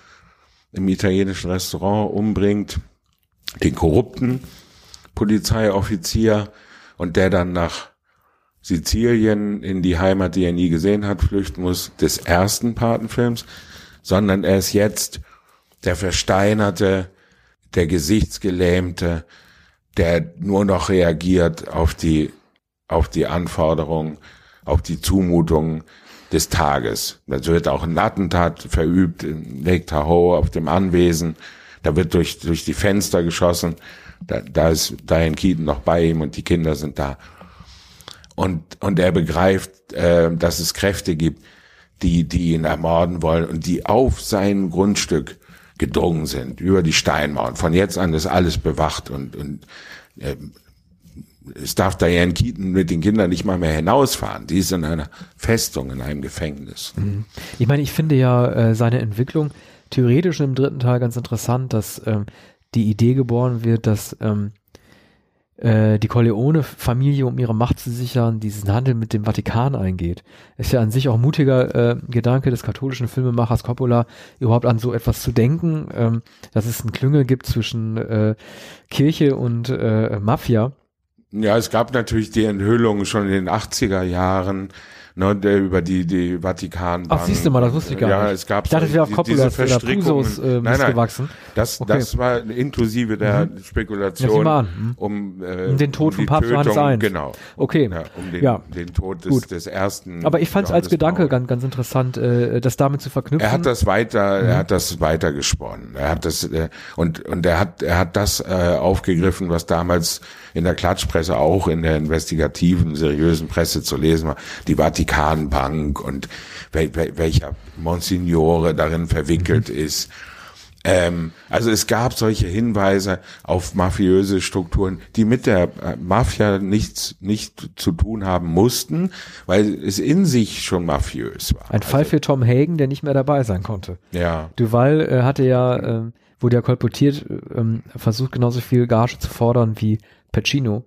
im italienischen Restaurant umbringt, den korrupten Polizeioffizier und der dann nach Sizilien in die Heimat, die er nie gesehen hat, flüchten muss, des ersten Patenfilms, sondern er ist jetzt der Versteinerte, der Gesichtsgelähmte, der nur noch reagiert auf die auf die Anforderungen, auf die Zumutungen des Tages. Da wird auch ein Attentat verübt in Lake Tahoe auf dem Anwesen. Da wird durch, durch die Fenster geschossen. Da, da ist Diane Keaton noch bei ihm und die Kinder sind da. Und, und er begreift, äh, dass es Kräfte gibt, die, die ihn ermorden wollen und die auf sein Grundstück gedrungen sind, über die Steinmauern. Von jetzt an ist alles bewacht und, und äh, es darf Diane Keaton mit den Kindern nicht mal mehr hinausfahren. Die ist in einer Festung, in einem Gefängnis. Mhm. Ich meine, ich finde ja äh, seine Entwicklung theoretisch im dritten Teil ganz interessant, dass ähm, die Idee geboren wird, dass ähm, äh, die Corleone-Familie, um ihre Macht zu sichern, diesen Handel mit dem Vatikan eingeht. Ist ja an sich auch mutiger äh, Gedanke des katholischen Filmemachers Coppola, überhaupt an so etwas zu denken, ähm, dass es einen Klüngel gibt zwischen äh, Kirche und äh, Mafia. Ja, es gab natürlich die Enthüllung schon in den 80er Jahren, ne, der über die, die Vatikan. Ach, siehst du mal, das wusste ich gar ja, nicht. Es gab ich dachte, es wäre auf Coppolas oder Pusos äh, nein, nein, das, Okay. das war inklusive der Mhm. Ja, Spekulation. Mhm. um, äh, Um den Tod um von Papst Johannes Tötung, I. Genau. Okay. Ja, um den, Ja. den Tod des, Gut. des ersten. Aber ich fand es als Johannes Gedanke Paul. ganz, ganz interessant, äh, das damit zu verknüpfen. Er hat das weiter, Mhm. er hat das weiter gesponnen. Er hat das äh, und und er hat er hat das äh, aufgegriffen, was damals in der Klatschpresse auch in der investigativen, seriösen Presse zu lesen war, die Vatikanbank und wel, wel, welcher Monsignore darin verwickelt Mhm. ist. Ähm, also es gab solche Hinweise auf mafiöse Strukturen, die mit der äh, Mafia nichts nicht zu tun haben mussten, weil es in sich schon mafiös war. Ein Fall für Tom Hagen, der nicht mehr dabei sein konnte. Ja. Duval äh, hatte ja, ähm, wurde ja kolportiert, ähm, versucht genauso viel Gage zu fordern wie Pacino.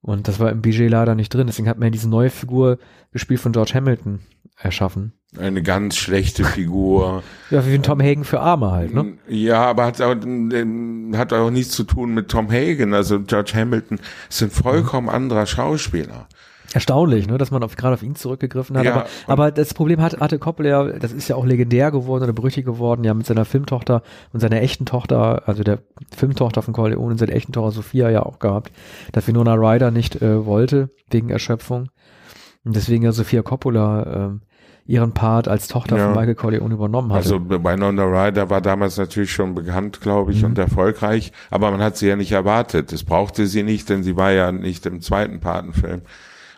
Und das war im Budget leider nicht drin. Deswegen hat man ja diese neue Figur gespielt von George Hamilton erschaffen. eine ganz schlechte Figur. Ja, wie ein Tom Hagen für Arme halt, ne? Ja, aber hat auch, ähm, hat auch nichts zu tun mit Tom Hagen. Also George Hamilton ist ein vollkommen anderer Schauspieler. Erstaunlich, ne, dass man auf, gerade auf ihn zurückgegriffen hat. Ja, aber, aber das Problem hat, hatte Coppola, ja, das ist ja auch legendär geworden oder berüchtigt geworden, ja, mit seiner Filmtochter und seiner echten Tochter, also der Filmtochter von Corleone und seiner echten Tochter Sophia ja auch gehabt, dass Winona Ryder nicht äh, wollte, wegen Erschöpfung. Und deswegen ja Sophia Coppola ähm, ihren Part als Tochter Ja. von Michael Corleone übernommen hatte. Also Winona Ryder war damals natürlich schon bekannt, glaube Mhm. ich, und erfolgreich, aber man hat sie ja nicht erwartet. Das brauchte sie nicht, denn sie war ja nicht im zweiten Patenfilm.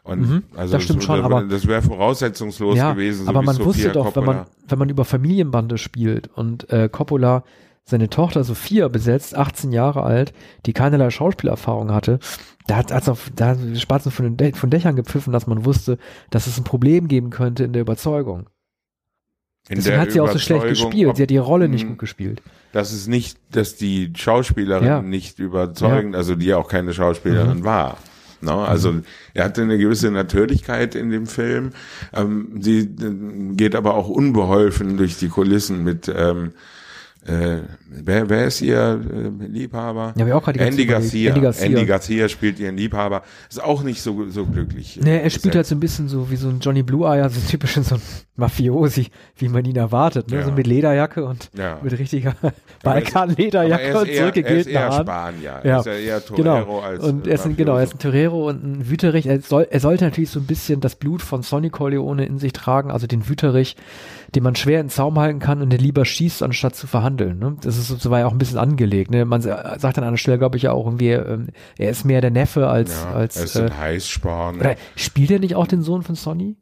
Und Mhm, also das stimmt das, schon, aber- das wäre voraussetzungslos ja, gewesen. So aber man wusste doch, wenn man, wenn man über Familienbande spielt und äh, Coppola seine Tochter Sophia besetzt, 18 Jahre alt, die keinerlei Schauspielerfahrung hatte, da hat als auf, da hat die Spatzen von den von Dächern gepfiffen, dass man wusste, dass es ein Problem geben könnte in der Überzeugung. In Deswegen hat sie auch so schlecht gespielt. ob- Sie hat ihre Rolle nicht Mhm. gut gespielt. Das ist nicht, dass die Schauspielerin Ja. nicht überzeugend, also die ja auch keine Schauspielerin war. No, also er hatte eine gewisse Natürlichkeit in dem Film. Ähm, sie äh, geht aber auch unbeholfen durch die Kulissen mit ähm, äh, wer, wer ist ihr äh, Liebhaber? Ja, ich auch gerade die ganze Andy Garcia. Andy Andy Garcia. Garcia spielt ihren Liebhaber. Ist auch nicht so so glücklich. Nee, er spielt halt so ein bisschen so wie so ein Johnny Blue Eye, also typisch so ein Mafiosi, wie man ihn erwartet, ne? Ja. So mit Lederjacke und Ja. mit richtiger Balkan-Lederjacke er und eher, er ist zurückgegelten eher Haaren. Spanier. Ja. Er ist ja eher Torero Genau. als und er ist ein, genau, er ist ein. Torero und ein Wüterich. Er, soll, er sollte natürlich so ein bisschen das Blut von Sonny Corleone in sich tragen, also den Wüterich, den man schwer in Zaum halten kann und der lieber schießt, anstatt zu verhandeln. Ne? Das ist so, war ja auch ein bisschen angelegt. Ne? Man sa- sagt an einer Stelle, glaube ich, ja auch irgendwie, ähm, er ist mehr der Neffe als, Ja, als er ist äh, ein Heißsporn. spielt er nicht auch den Sohn von Sonny?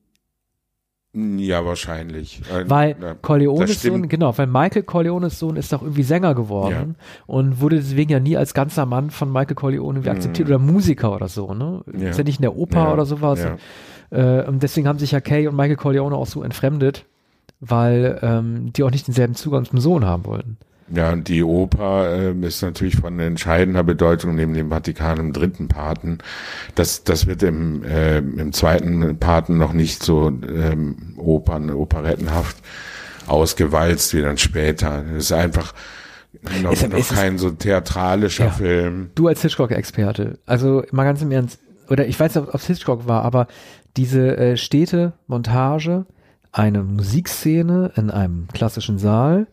Ja, wahrscheinlich. Äh, Weil ja, Corleones. Sohn, genau, weil Michael Corleones Sohn ist doch irgendwie Sänger geworden und wurde deswegen ja nie als ganzer Mann von Michael Corleone irgendwie akzeptiert oder Musiker oder so, ne? Mhm. Ja. Ist ja nicht in der Oper Ja, oder sowas. ja. Äh, und deswegen haben sich ja Kay und Michael Corleone auch so entfremdet, weil ähm, die auch nicht denselben Zugang zum Sohn haben wollten. Ja, und die Oper ähm, ist natürlich von entscheidender Bedeutung neben dem Vatikan im dritten Paten. Das, das wird im, äh, im zweiten Paten noch nicht so ähm, Opern, operettenhaft ausgewalzt wie dann später. Es ist einfach noch, ist- noch ist- kein so theatralischer Ja. Film. Du als Hitchcock-Experte, also mal ganz im Ernst, oder ich weiß nicht, ob es Hitchcock war, aber diese äh, stete Montage, eine Musikszene in einem klassischen Saal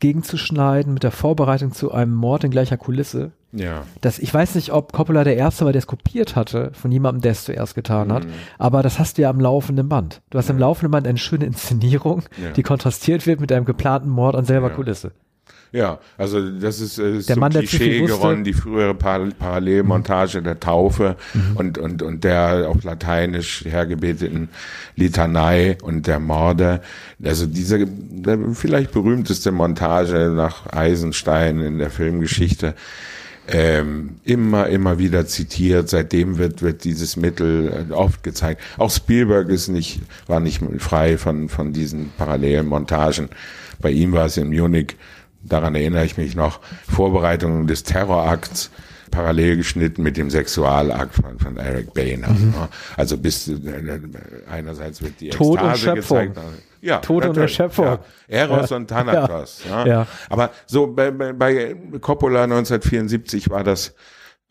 gegenzuschneiden mit der Vorbereitung zu einem Mord in gleicher Kulisse, Ja. Das, ich weiß nicht, ob Coppola der Erste war, der es kopiert hatte, von jemandem, der es zuerst getan hat, Mhm. aber das hast du ja am laufenden Band. Du hast im laufenden Band eine schöne Inszenierung, Ja. die kontrastiert wird mit einem geplanten Mord an selber Ja. Kulisse. Ja, also das ist, äh, ist Der so Mann, Klischee geronnen, die frühere Par Parallelmontage der Taufe Mhm. und, und, und der auf Lateinisch hergebeteten Litanei und der Morde. Also diese vielleicht berühmteste Montage nach Eisenstein in der Filmgeschichte. Ähm, immer, immer wieder zitiert. Seitdem wird, wird dieses Mittel äh, oft gezeigt. Auch Spielberg ist nicht, war nicht frei von, von diesen Parallelmontagen. Bei ihm war es in Munich, daran erinnere ich mich noch, Vorbereitungen des Terrorakts parallel geschnitten mit dem Sexualakt von, von Eric Boehner. ne? Also bis äh, einerseits wird die Tod und Ekstase Schöpfung. gezeigt. Ja, Tod und Erschöpfung. Ja. Eros Ja. und Thanatos. Ja. Ja. Aber so bei, bei, bei Coppola 1974 war das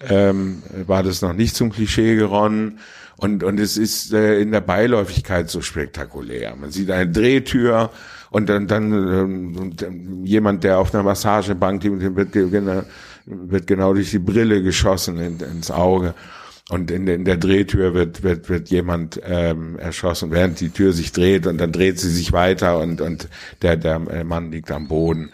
ähm, war das noch nicht zum Klischee geronnen und und es ist äh, in der Beiläufigkeit so spektakulär. Man sieht eine Drehtür und dann dann ähm, jemand, der auf einer Massagebank dem wird, ge- genau- wird genau durch die Brille geschossen in, ins Auge. Und in, der- in der Drehtür wird, wird, wird jemand ähm, erschossen, während die Tür sich dreht und dann dreht sie sich weiter und, und der, der Mann liegt am Boden.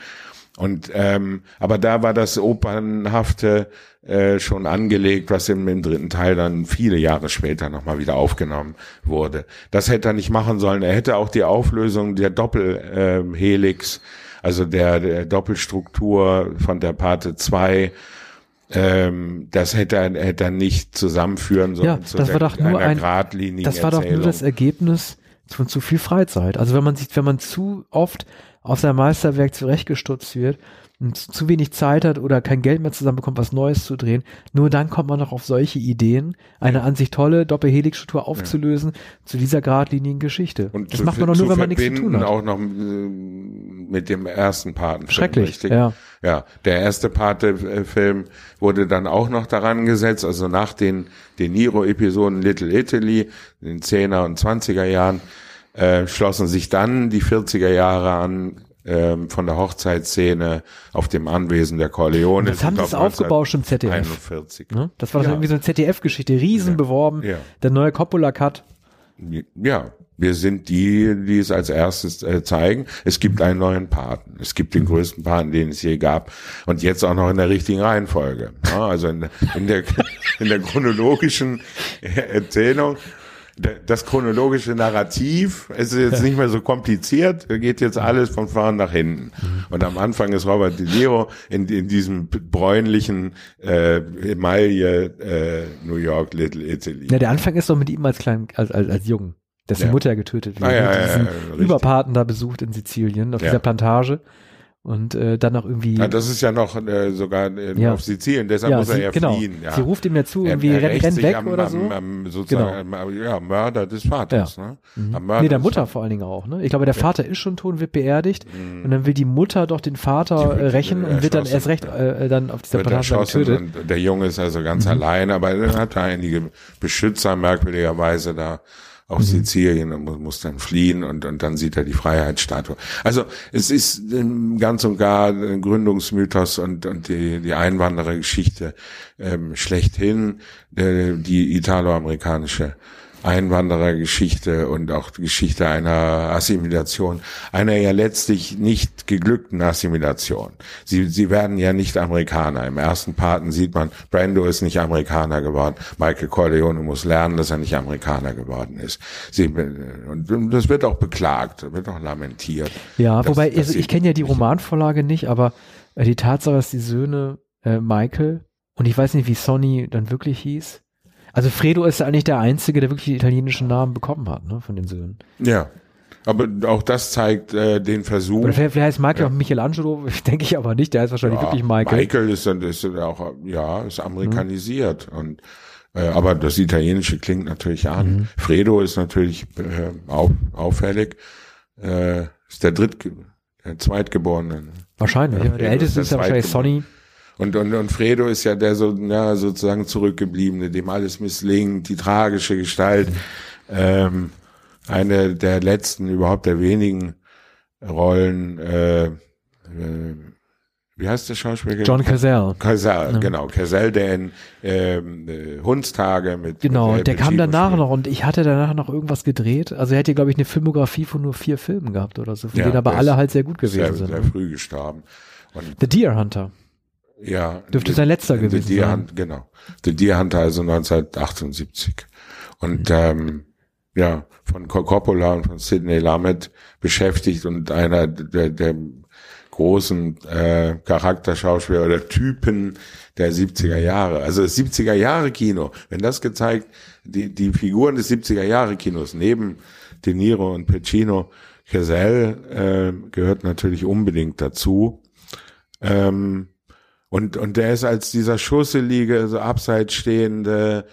Und ähm, aber da war das Opernhafte äh, schon angelegt, was im, im dritten Teil dann viele Jahre später nochmal wieder aufgenommen wurde. Das hätte er nicht machen sollen. Er hätte auch die Auflösung der Doppelhelix, ähm, Helix, also der, der Doppelstruktur von der Pate 2, ähm, das hätte er, hätte er nicht zusammenführen sollen Ja, zu das war der- doch nur einer ein- Das war doch nur das Ergebnis von zu viel Freizeit. Also wenn man sich, wenn man zu oft auf sein Meisterwerk zurechtgestutzt wird und zu wenig Zeit hat oder kein Geld mehr zusammenbekommt, was Neues zu drehen, nur dann kommt man noch auf solche Ideen, eine an sich tolle Doppelhelix-Struktur aufzulösen zu dieser geradlinigen Geschichte. Und das zu, macht man doch nur, wenn man nichts zu tun hat. auch noch äh, mit dem ersten Paten. Schrecklich, ja. Ja, der erste Pate-Film wurde dann auch noch daran gesetzt, also nach den De Niro-Episoden Little Italy, in den 10er und 20er Jahren, äh, schlossen sich dann die 40er Jahre an, ähm, von der Hochzeitsszene auf dem Anwesen der Corleone. Das haben sie es aufgebauscht im ZDF. 41. Ne? Das war Ja. irgendwie so eine ZDF-Geschichte, riesen Ja. beworben. Ja. Der neue Coppola-Cut. Ja, wir sind die, die es als erstes äh, zeigen. Es gibt einen neuen Paten. Es gibt den größten Paten, den es je gab. Und jetzt auch noch in der richtigen Reihenfolge. Ja, also in, in, der, in der chronologischen Erzählung. Das chronologische Narrativ es ist jetzt nicht mehr so kompliziert, geht jetzt alles von vorn nach hinten. Und am Anfang ist Robert De Niro in, in diesem bräunlichen äh, Emaille äh, New York Little Italy. Ja, der Anfang ist doch mit ihm als kleinen, als, als, als Jungen. Dessen Ja. Mutter getötet wird. Ah, ja, und ja, ja. Überpaten da besucht in Sizilien, auf dieser Plantage. Und äh, dann noch irgendwie. Ja, das ist ja noch äh, sogar äh, Ja. auf Sizilien, deshalb ja, muss er sie, ja genau. fliehen. Ja. Sie ruft ihm ja zu, Er- irgendwie er renn, rächt renn sich weg am, oder am, so. Am, sozusagen, am, ja, Mörder des Vaters. Ne? Am Mörder nee, der Mutter vor allen Dingen auch. Ne? Ich glaube, der Vater ist schon tot und wird beerdigt. Und dann will die Mutter doch den Vater Mhm. Äh, rächen äh, und wird dann erst recht ja. äh, dann auf dieser Plantage getötet. und der Junge ist also ganz allein, aber er hat da einige Beschützer merkwürdigerweise da auf Sizilien und muss, muss dann fliehen und, und dann sieht er die Freiheitsstatue. Also es ist ähm, ganz und gar ein Gründungsmythos und, und die, die Einwanderergeschichte ähm, schlechthin, äh, die italoamerikanische Einwanderergeschichte und auch die Geschichte einer Assimilation, einer ja letztlich nicht geglückten Assimilation. Sie, sie werden ja nicht Amerikaner. Im ersten Paten sieht man, Brando ist nicht Amerikaner geworden. Michael Corleone muss lernen, dass er nicht Amerikaner geworden ist. Sie, und das wird auch beklagt, wird auch lamentiert. Ja, dass- wobei, dass also sie ich kenne ja die Romanvorlage nicht, aber äh, die Tatsache, dass die Söhne äh, Michael und ich weiß nicht, wie Sonny dann wirklich hieß. Also Fredo ist ja eigentlich der Einzige, der wirklich die italienischen Namen bekommen hat, ne, von den Söhnen. Ja. Aber auch das zeigt äh, den Versuch. Oder vielleicht, vielleicht heißt Michael auch Michelangelo, denke ich aber nicht, der heißt wahrscheinlich Ja, wirklich Michael. Michael ist dann ist auch ja ist amerikanisiert und äh, aber das Italienische klingt natürlich an. Mhm. Fredo ist natürlich äh, auf, auffällig. Äh, ist der dritt der zweitgeborene. Wahrscheinlich, Ja, ja. Der Fredo älteste ist ist ja der wahrscheinlich Sonny. Und, und, und Fredo ist ja der so, ja, sozusagen zurückgebliebene, dem alles misslingt, die tragische Gestalt. Ähm, eine der letzten, überhaupt der wenigen Rollen, äh, äh, wie heißt der Schauspieler? John Cazale. Cazale, ja. genau. Cazale, der in ähm, äh, Hundstage mit Genau, mit der kam danach spielt. noch und ich hatte danach noch irgendwas gedreht. Also er hätte, glaube ich, eine Filmografie von nur vier Filmen gehabt oder so, von Ja, denen aber alle halt sehr gut gewesen Sehr, sind. sehr ne? früh gestorben. Und The Deer Hunter. Ja. Dürfte The- sein letzter gewesen Deer sein. Hunt, genau. The Deer Hunter, also 1978. Und ähm, ja, von Co- Coppola und von Sidney Lumet beschäftigt und einer der, der großen äh, Charakterschauspieler oder Typen der 70er Jahre. Also das 70er Jahre Kino, wenn das gezeigt, die, die Figuren des 70er Jahre Kinos neben De Niro und Pacino, Chazelle äh, gehört natürlich unbedingt dazu. Ähm, und, und der ist als dieser schusselige, so abseits stehende,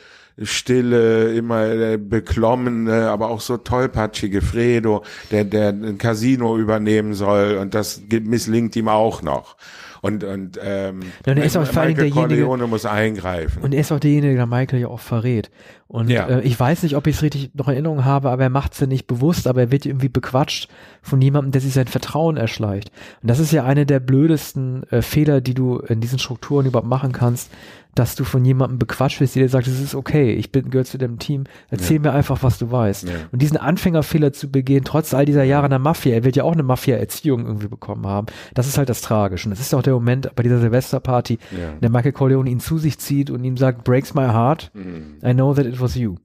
stille, immer äh, beklommene, aber auch so tollpatschige Fredo, der, der ein Casino übernehmen soll und das misslingt ihm auch noch. Und, und ähm, Ja, und er ist auch Michael Corleone muss eingreifen. Und er ist auch derjenige, der Michael ja auch verrät. Und Ja. äh, ich weiß nicht, ob ich es richtig noch in Erinnerung habe, aber er macht es ja nicht bewusst, aber er wird irgendwie bequatscht von jemandem, der sich sein Vertrauen erschleicht. Und das ist ja eine der blödesten äh, Fehler, die du in diesen Strukturen überhaupt machen kannst, dass du von jemandem bequatscht wirst, der dir sagt, es ist okay, ich bin gehört zu dem Team, erzähl mir einfach, was du weißt. Ja. Und diesen Anfängerfehler zu begehen, trotz all dieser Jahre in der Mafia, er wird ja auch eine Mafia-Erziehung irgendwie bekommen haben, das ist halt das Tragische. Und das ist auch der Moment bei dieser Silvesterparty, Ja. der Michael Corleone ihn zu sich zieht und ihm sagt, breaks my heart, Mhm. I know that it was you.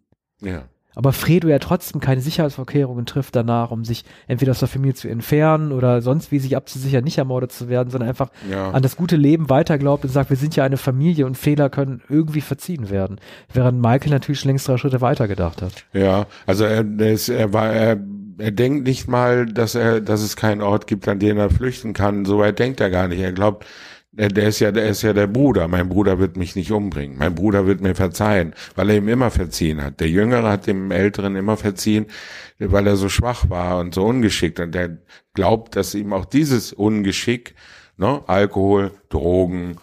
Ja. Aber Fredo ja trotzdem keine Sicherheitsvorkehrungen trifft danach, um sich entweder aus der Familie zu entfernen oder sonst wie sich abzusichern, nicht ermordet zu werden, sondern einfach Ja. an das gute Leben weiter glaubt und sagt, wir sind ja eine Familie und Fehler können irgendwie verziehen werden. Während Michael natürlich schon längst drei Schritte weiter gedacht hat. Ja, also er, er, ist, er war, er, er denkt nicht mal, dass er, dass es keinen Ort gibt, an den er flüchten kann. So weit denkt er gar nicht. Er glaubt, der, der ist ja, der ist ja der Bruder. Mein Bruder wird mich nicht umbringen. Mein Bruder wird mir verzeihen, weil er ihm immer verziehen hat. Der Jüngere hat dem Älteren immer verziehen, weil er so schwach war und so ungeschickt. Und er glaubt, dass ihm auch dieses Ungeschick, ne, Alkohol, Drogen,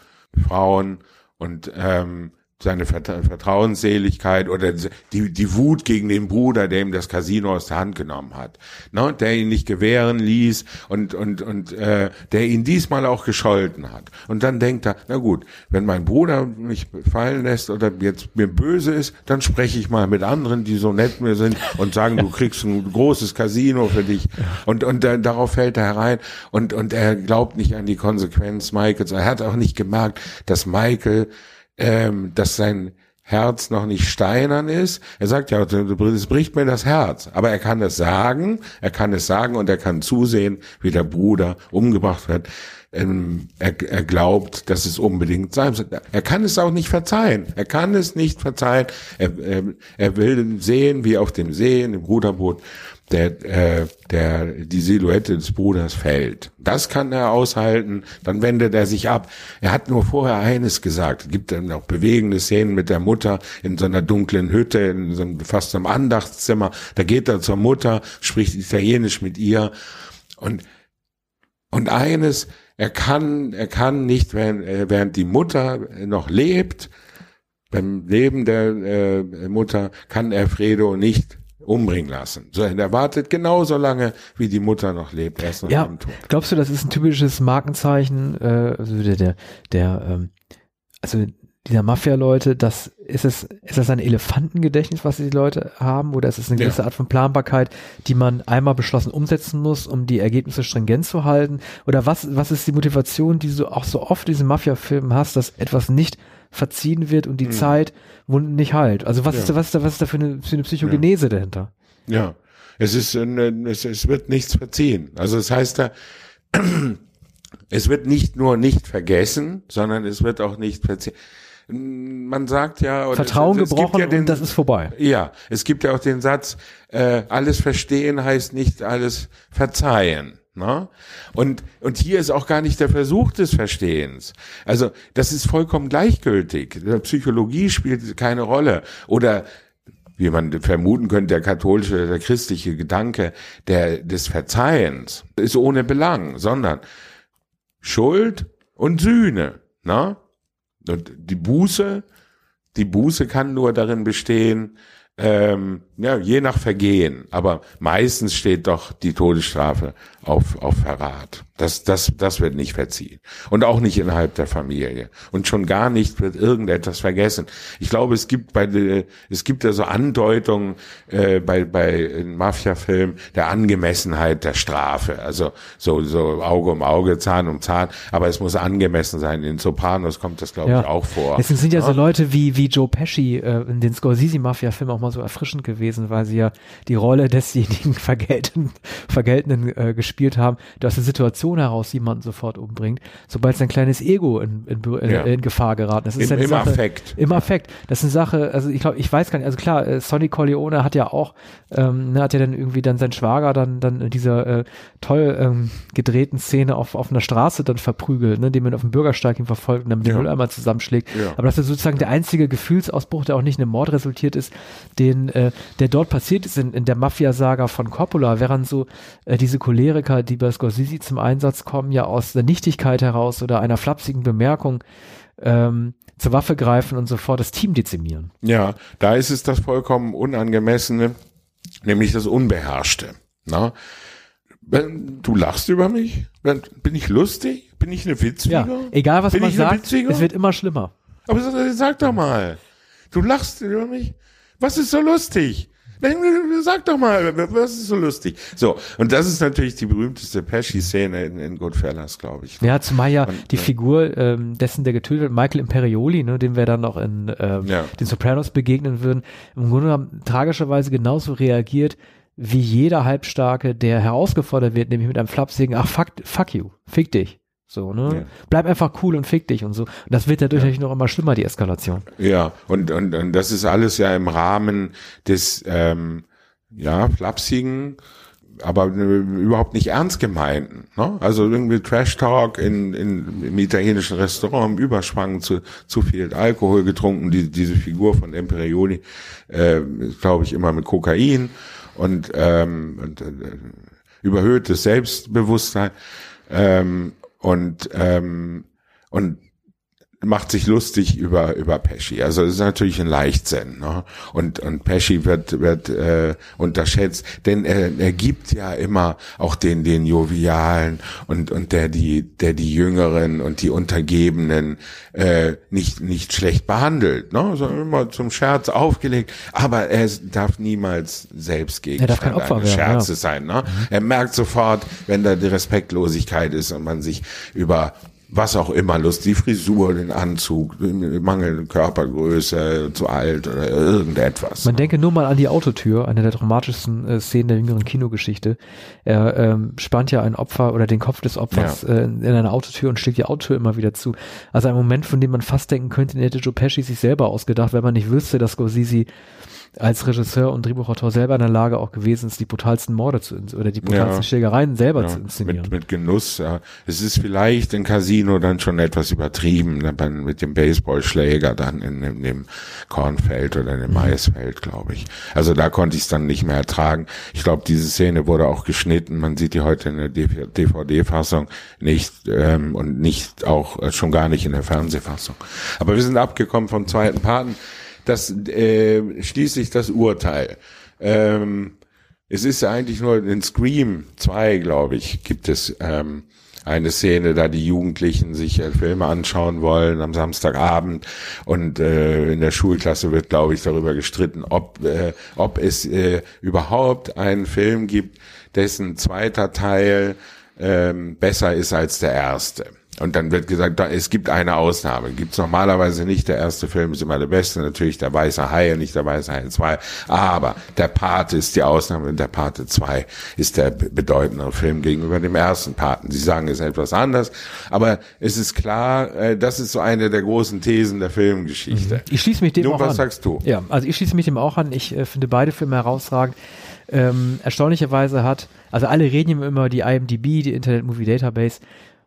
Frauen und ähm, seine Vertra Vertrauensseligkeit oder die, die Wut gegen den Bruder, der ihm das Casino aus der Hand genommen hat, ne, der ihn nicht gewähren ließ und und und äh, der ihn diesmal auch gescholten hat. Und dann denkt er, na gut, wenn mein Bruder mich fallen lässt oder jetzt mir böse ist, dann spreche ich mal mit anderen, die so nett mir sind und sagen, du kriegst ein großes Casino für dich. Und und äh, darauf fällt er herein und und er glaubt nicht an die Konsequenz Michaels. Er hat auch nicht gemerkt, dass Michael ähm, dass sein Herz noch nicht steinern ist. Er sagt ja, es bricht mir das Herz. Aber er kann es sagen, er kann es sagen und er kann zusehen, wie der Bruder umgebracht wird. Ähm, er, er glaubt, dass es unbedingt sein muss. Er kann es auch nicht verzeihen. Er kann es nicht verzeihen. Er, er, er will sehen, wie auf dem See, in dem Ruderboot, der, äh, der, die Silhouette des Bruders fällt. Das kann er aushalten, dann wendet er sich ab. Er hat nur vorher eines gesagt. Es gibt dann auch bewegende Szenen mit der Mutter in so einer dunklen Hütte, in so einem, fast einem Andachtszimmer. Da geht er zur Mutter, spricht Italienisch mit ihr und und eines, er kann, er kann nicht, während, äh, während die Mutter noch lebt, beim Leben der äh, Mutter, kann er Fredo nicht umbringen lassen. So, er wartet genauso lange, wie die Mutter noch lebt. Er ist noch Ja, Tod. glaubst du, das ist ein typisches Markenzeichen, äh, also der, der, der ähm, also dieser Mafia-Leute, das ist es, ist das ein Elefantengedächtnis, was die Leute haben, oder ist es eine Ja. gewisse Art von Planbarkeit, die man einmal beschlossen umsetzen muss, um die Ergebnisse stringent zu halten? Oder was, was ist die Motivation, die du auch so oft in diesen Mafia-Filmen hast, dass etwas nicht verziehen wird und die Zeit Wunden nicht heilt? Also was Ja. ist da, was ist da, was ist da für eine, für eine Psychogenese dahinter? Ja, es ist, äh, es, es wird nichts verziehen. Also es heißt da, es wird nicht nur nicht vergessen, sondern es wird auch nicht verziehen. Man sagt ja, oder Vertrauen es, es gibt gebrochen ja den, und das ist vorbei. Ja, es gibt ja auch den Satz, äh, alles verstehen heißt nicht alles verzeihen. Ne? Und, und hier ist auch gar nicht der Versuch des Verstehens. Also das ist vollkommen gleichgültig. Psychologie spielt keine Rolle. Oder wie man vermuten könnte, der katholische, der christliche Gedanke der, des Verzeihens ist ohne Belang, sondern Schuld und Sühne. Ne? Und die Buße, die Buße kann nur darin bestehen, ähm, ja, je nach Vergehen, aber meistens steht doch die Todesstrafe auf, auf Verrat. Das, das, das wird nicht verziehen. Und auch nicht innerhalb der Familie. Und schon gar nicht wird irgendetwas vergessen. Ich glaube, es gibt bei, es gibt ja so Andeutungen äh, bei, bei Mafia-Filmen der Angemessenheit der Strafe. Also so, so Auge um Auge, Zahn um Zahn. Aber es muss angemessen sein. In Sopranos kommt das, glaube Ja. ich, auch vor. Deswegen sind ja, so Ja. Leute wie, wie Joe Pesci äh, in den Scorsese-Mafia-Filmen auch mal so erfrischend gewesen, weil sie ja die Rolle desjenigen Vergeltenden, Vergeltenden äh, gespielt haben, der aus der Situation heraus jemanden sofort umbringt, sobald sein kleines Ego in, in, in, Ja. in Gefahr geraten ist. Ist Im, ja im Sache, Affekt. Im Affekt. Das ist eine Sache, also ich glaube, ich weiß gar nicht, also klar, äh, Sonny Corleone hat ja auch, ähm, ne, hat ja dann irgendwie dann sein Schwager dann, dann in dieser äh, toll ähm, gedrehten Szene auf, auf einer Straße dann verprügelt, ne, indem man auf dem Bürgersteig ihn verfolgt und dann mit dem Ja. Mülleimer zusammenschlägt. Ja. Aber das ist sozusagen der einzige Gefühlsausbruch, der auch nicht in einem Mord resultiert ist, den, äh, der dort passiert ist in, in der Mafia-Saga von Coppola, während so äh, diese Choleriker, die bei Scorsese zum Einsatz kommen, ja aus der Nichtigkeit heraus oder einer flapsigen Bemerkung ähm, zur Waffe greifen und sofort das Team dezimieren. Ja, da ist es das vollkommen Unangemessene, nämlich das Unbeherrschte. Na? Wenn- Du lachst über mich? Wenn- Bin ich lustig? Bin ich eine Witzfigur? Ja, egal was Bin man sagt, es wird immer schlimmer. Aber sag doch mal. Du lachst über mich? Was ist so lustig? Sag doch mal, was ist so lustig? So, und das ist natürlich die berühmteste Pesci-Szene in, in Goodfellas, glaube ich. Ja, zumal ja Und, die ja. Figur ähm, dessen, der getötet wird, Michael Imperioli, ne, dem wir dann noch in ähm, Ja. den Sopranos begegnen würden, im Grunde genommen tragischerweise genauso reagiert wie jeder Halbstarke, der herausgefordert wird, nämlich mit einem flapsigen, ach fuck, fuck you, fick dich. So, ne? Ja. Bleib einfach cool und fick dich und so. Und das wird dadurch natürlich noch immer schlimmer, die Eskalation. Ja, und, und, und das ist alles ja im Rahmen des, ähm, ja, flapsigen, aber äh, überhaupt nicht ernst gemeinten. Ne? Also irgendwie Trash-Talk in, in, im italienischen Restaurant im Überschwang, zu, zu viel Alkohol getrunken, die, diese Figur von Imperioli, äh, glaube ich, immer mit Kokain und, ähm, und äh, überhöhtes Selbstbewusstsein ähm, und ähm, und macht sich lustig über über Pesci. Also es ist natürlich ein Leichtsinn. Ne? Und und Pesci wird wird äh, unterschätzt, denn er, er gibt ja immer auch den den jovialen und und der die der die Jüngeren und die Untergebenen äh, nicht nicht schlecht behandelt, ne? sondern immer zum Scherz aufgelegt. Aber er darf niemals selbst werden, Scherzes ja. sein. Ne? Er merkt sofort, wenn da die Respektlosigkeit ist und man sich über was auch immer Lust, die Frisur, den Anzug, mangelnde Körpergröße, zu alt oder irgendetwas. Man denke nur mal an die Autotür, eine der dramatischsten äh, Szenen der jüngeren Kinogeschichte. Er ähm, spannt ja ein Opfer oder den Kopf des Opfers äh, in, in eine Autotür und schlägt die Autotür immer wieder zu. Also ein Moment, von dem man fast denken könnte, den hätte Joe Pesci sich selber ausgedacht, wenn man nicht wüsste, dass Scorsese als Regisseur und Drehbuchautor selber in der Lage auch gewesen ist, die brutalsten Morde zu oder die brutalsten Ja. Schlägereien selber Ja, zu inszenieren. mit, mit Genuss, ja. Es ist vielleicht in Casino dann schon etwas übertrieben, ne, beim- mit dem Baseballschläger dann in, in dem Kornfeld oder in dem Maisfeld, glaube ich. Also da konnte ich es dann nicht mehr ertragen. Ich glaube, diese Szene wurde auch geschnitten. Man sieht die heute in der DVD-Fassung nicht ähm, und nicht auch äh, schon gar nicht in der Fernsehfassung. Aber wir sind abgekommen vom zweiten Paten. Das äh, schließlich das Urteil. Ähm, es ist eigentlich nur in Scream 2, glaube ich, gibt es ähm, eine Szene, da die Jugendlichen sich äh, Filme anschauen wollen am Samstagabend und äh, in der Schulklasse wird, glaube ich, darüber gestritten, ob, äh, ob es äh, überhaupt einen Film gibt, dessen zweiter Teil ähm, besser ist als der erste. Und dann wird gesagt, da, es gibt eine Ausnahme. Gibt's normalerweise nicht. Der erste Film ist immer der beste. Natürlich der Weiße Hai nicht der Weiße Hai 2. Aber der Pate ist die Ausnahme und der Pate 2 ist der be- bedeutendere Film gegenüber dem ersten Paten. Sie sagen es etwas anders. Aber es ist klar, äh, das ist so eine der großen Thesen der Filmgeschichte. Ich schließe mich dem Nun, auch was an. sagst du? Ja, also ich schließe mich dem auch an. Ich äh, finde beide Filme herausragend. Ähm, erstaunlicherweise hat, also alle reden immer über die IMDb, die Internet Movie Database,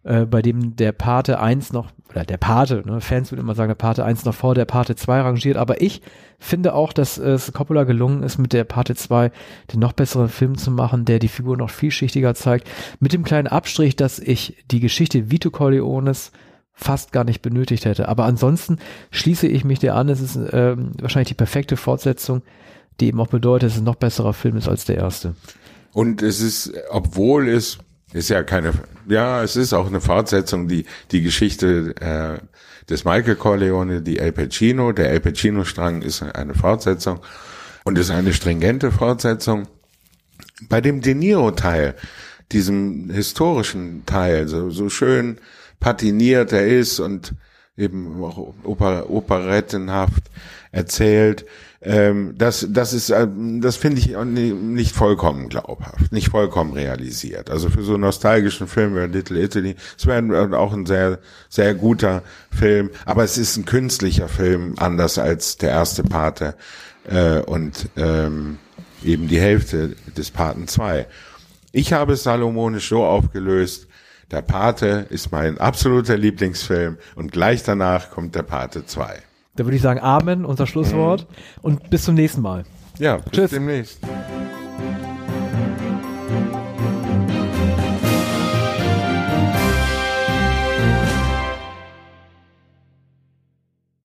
äh, bei dem der Pate 1 noch, oder der Pate, ne, Fans würden immer sagen, der Pate 1 noch vor der Pate 2 rangiert, aber ich finde auch, dass es Coppola gelungen ist, mit der Pate 2 den noch besseren Film zu machen, der die Figur noch vielschichtiger zeigt, mit dem kleinen Abstrich, dass ich die Geschichte Vito Corleones fast gar nicht benötigt hätte. Aber ansonsten schließe ich mich dir an, es ist ähm, wahrscheinlich die perfekte Fortsetzung die eben auch bedeutet, dass es ein noch besserer Film ist als der erste. Und es ist, obwohl es ist ja keine, ja, es ist auch eine Fortsetzung, die die Geschichte äh, des Michael Corleone, die El Pacino, der El Pacino-Strang ist eine Fortsetzung und ist eine stringente Fortsetzung. Bei dem De Niro-Teil, diesem historischen Teil, so, so schön patiniert er ist und eben auch oper, operettenhaft erzählt, ähm, das, das ist, äh, das finde ich nicht vollkommen glaubhaft, nicht vollkommen realisiert. Also für so einen nostalgischen Film wie Little Italy, es wäre auch ein sehr, sehr guter Film, aber es ist ein künstlicher Film, anders als der erste Pate äh, und ähm, eben die Hälfte des Paten 2. Ich habe es salomonisch so aufgelöst, der Pate ist mein absoluter Lieblingsfilm und gleich danach kommt der Pate 2. Da würde ich sagen Amen, unser Schlusswort. Mhm. Und bis zum nächsten Mal. Ja, bis Tschüss. demnächst.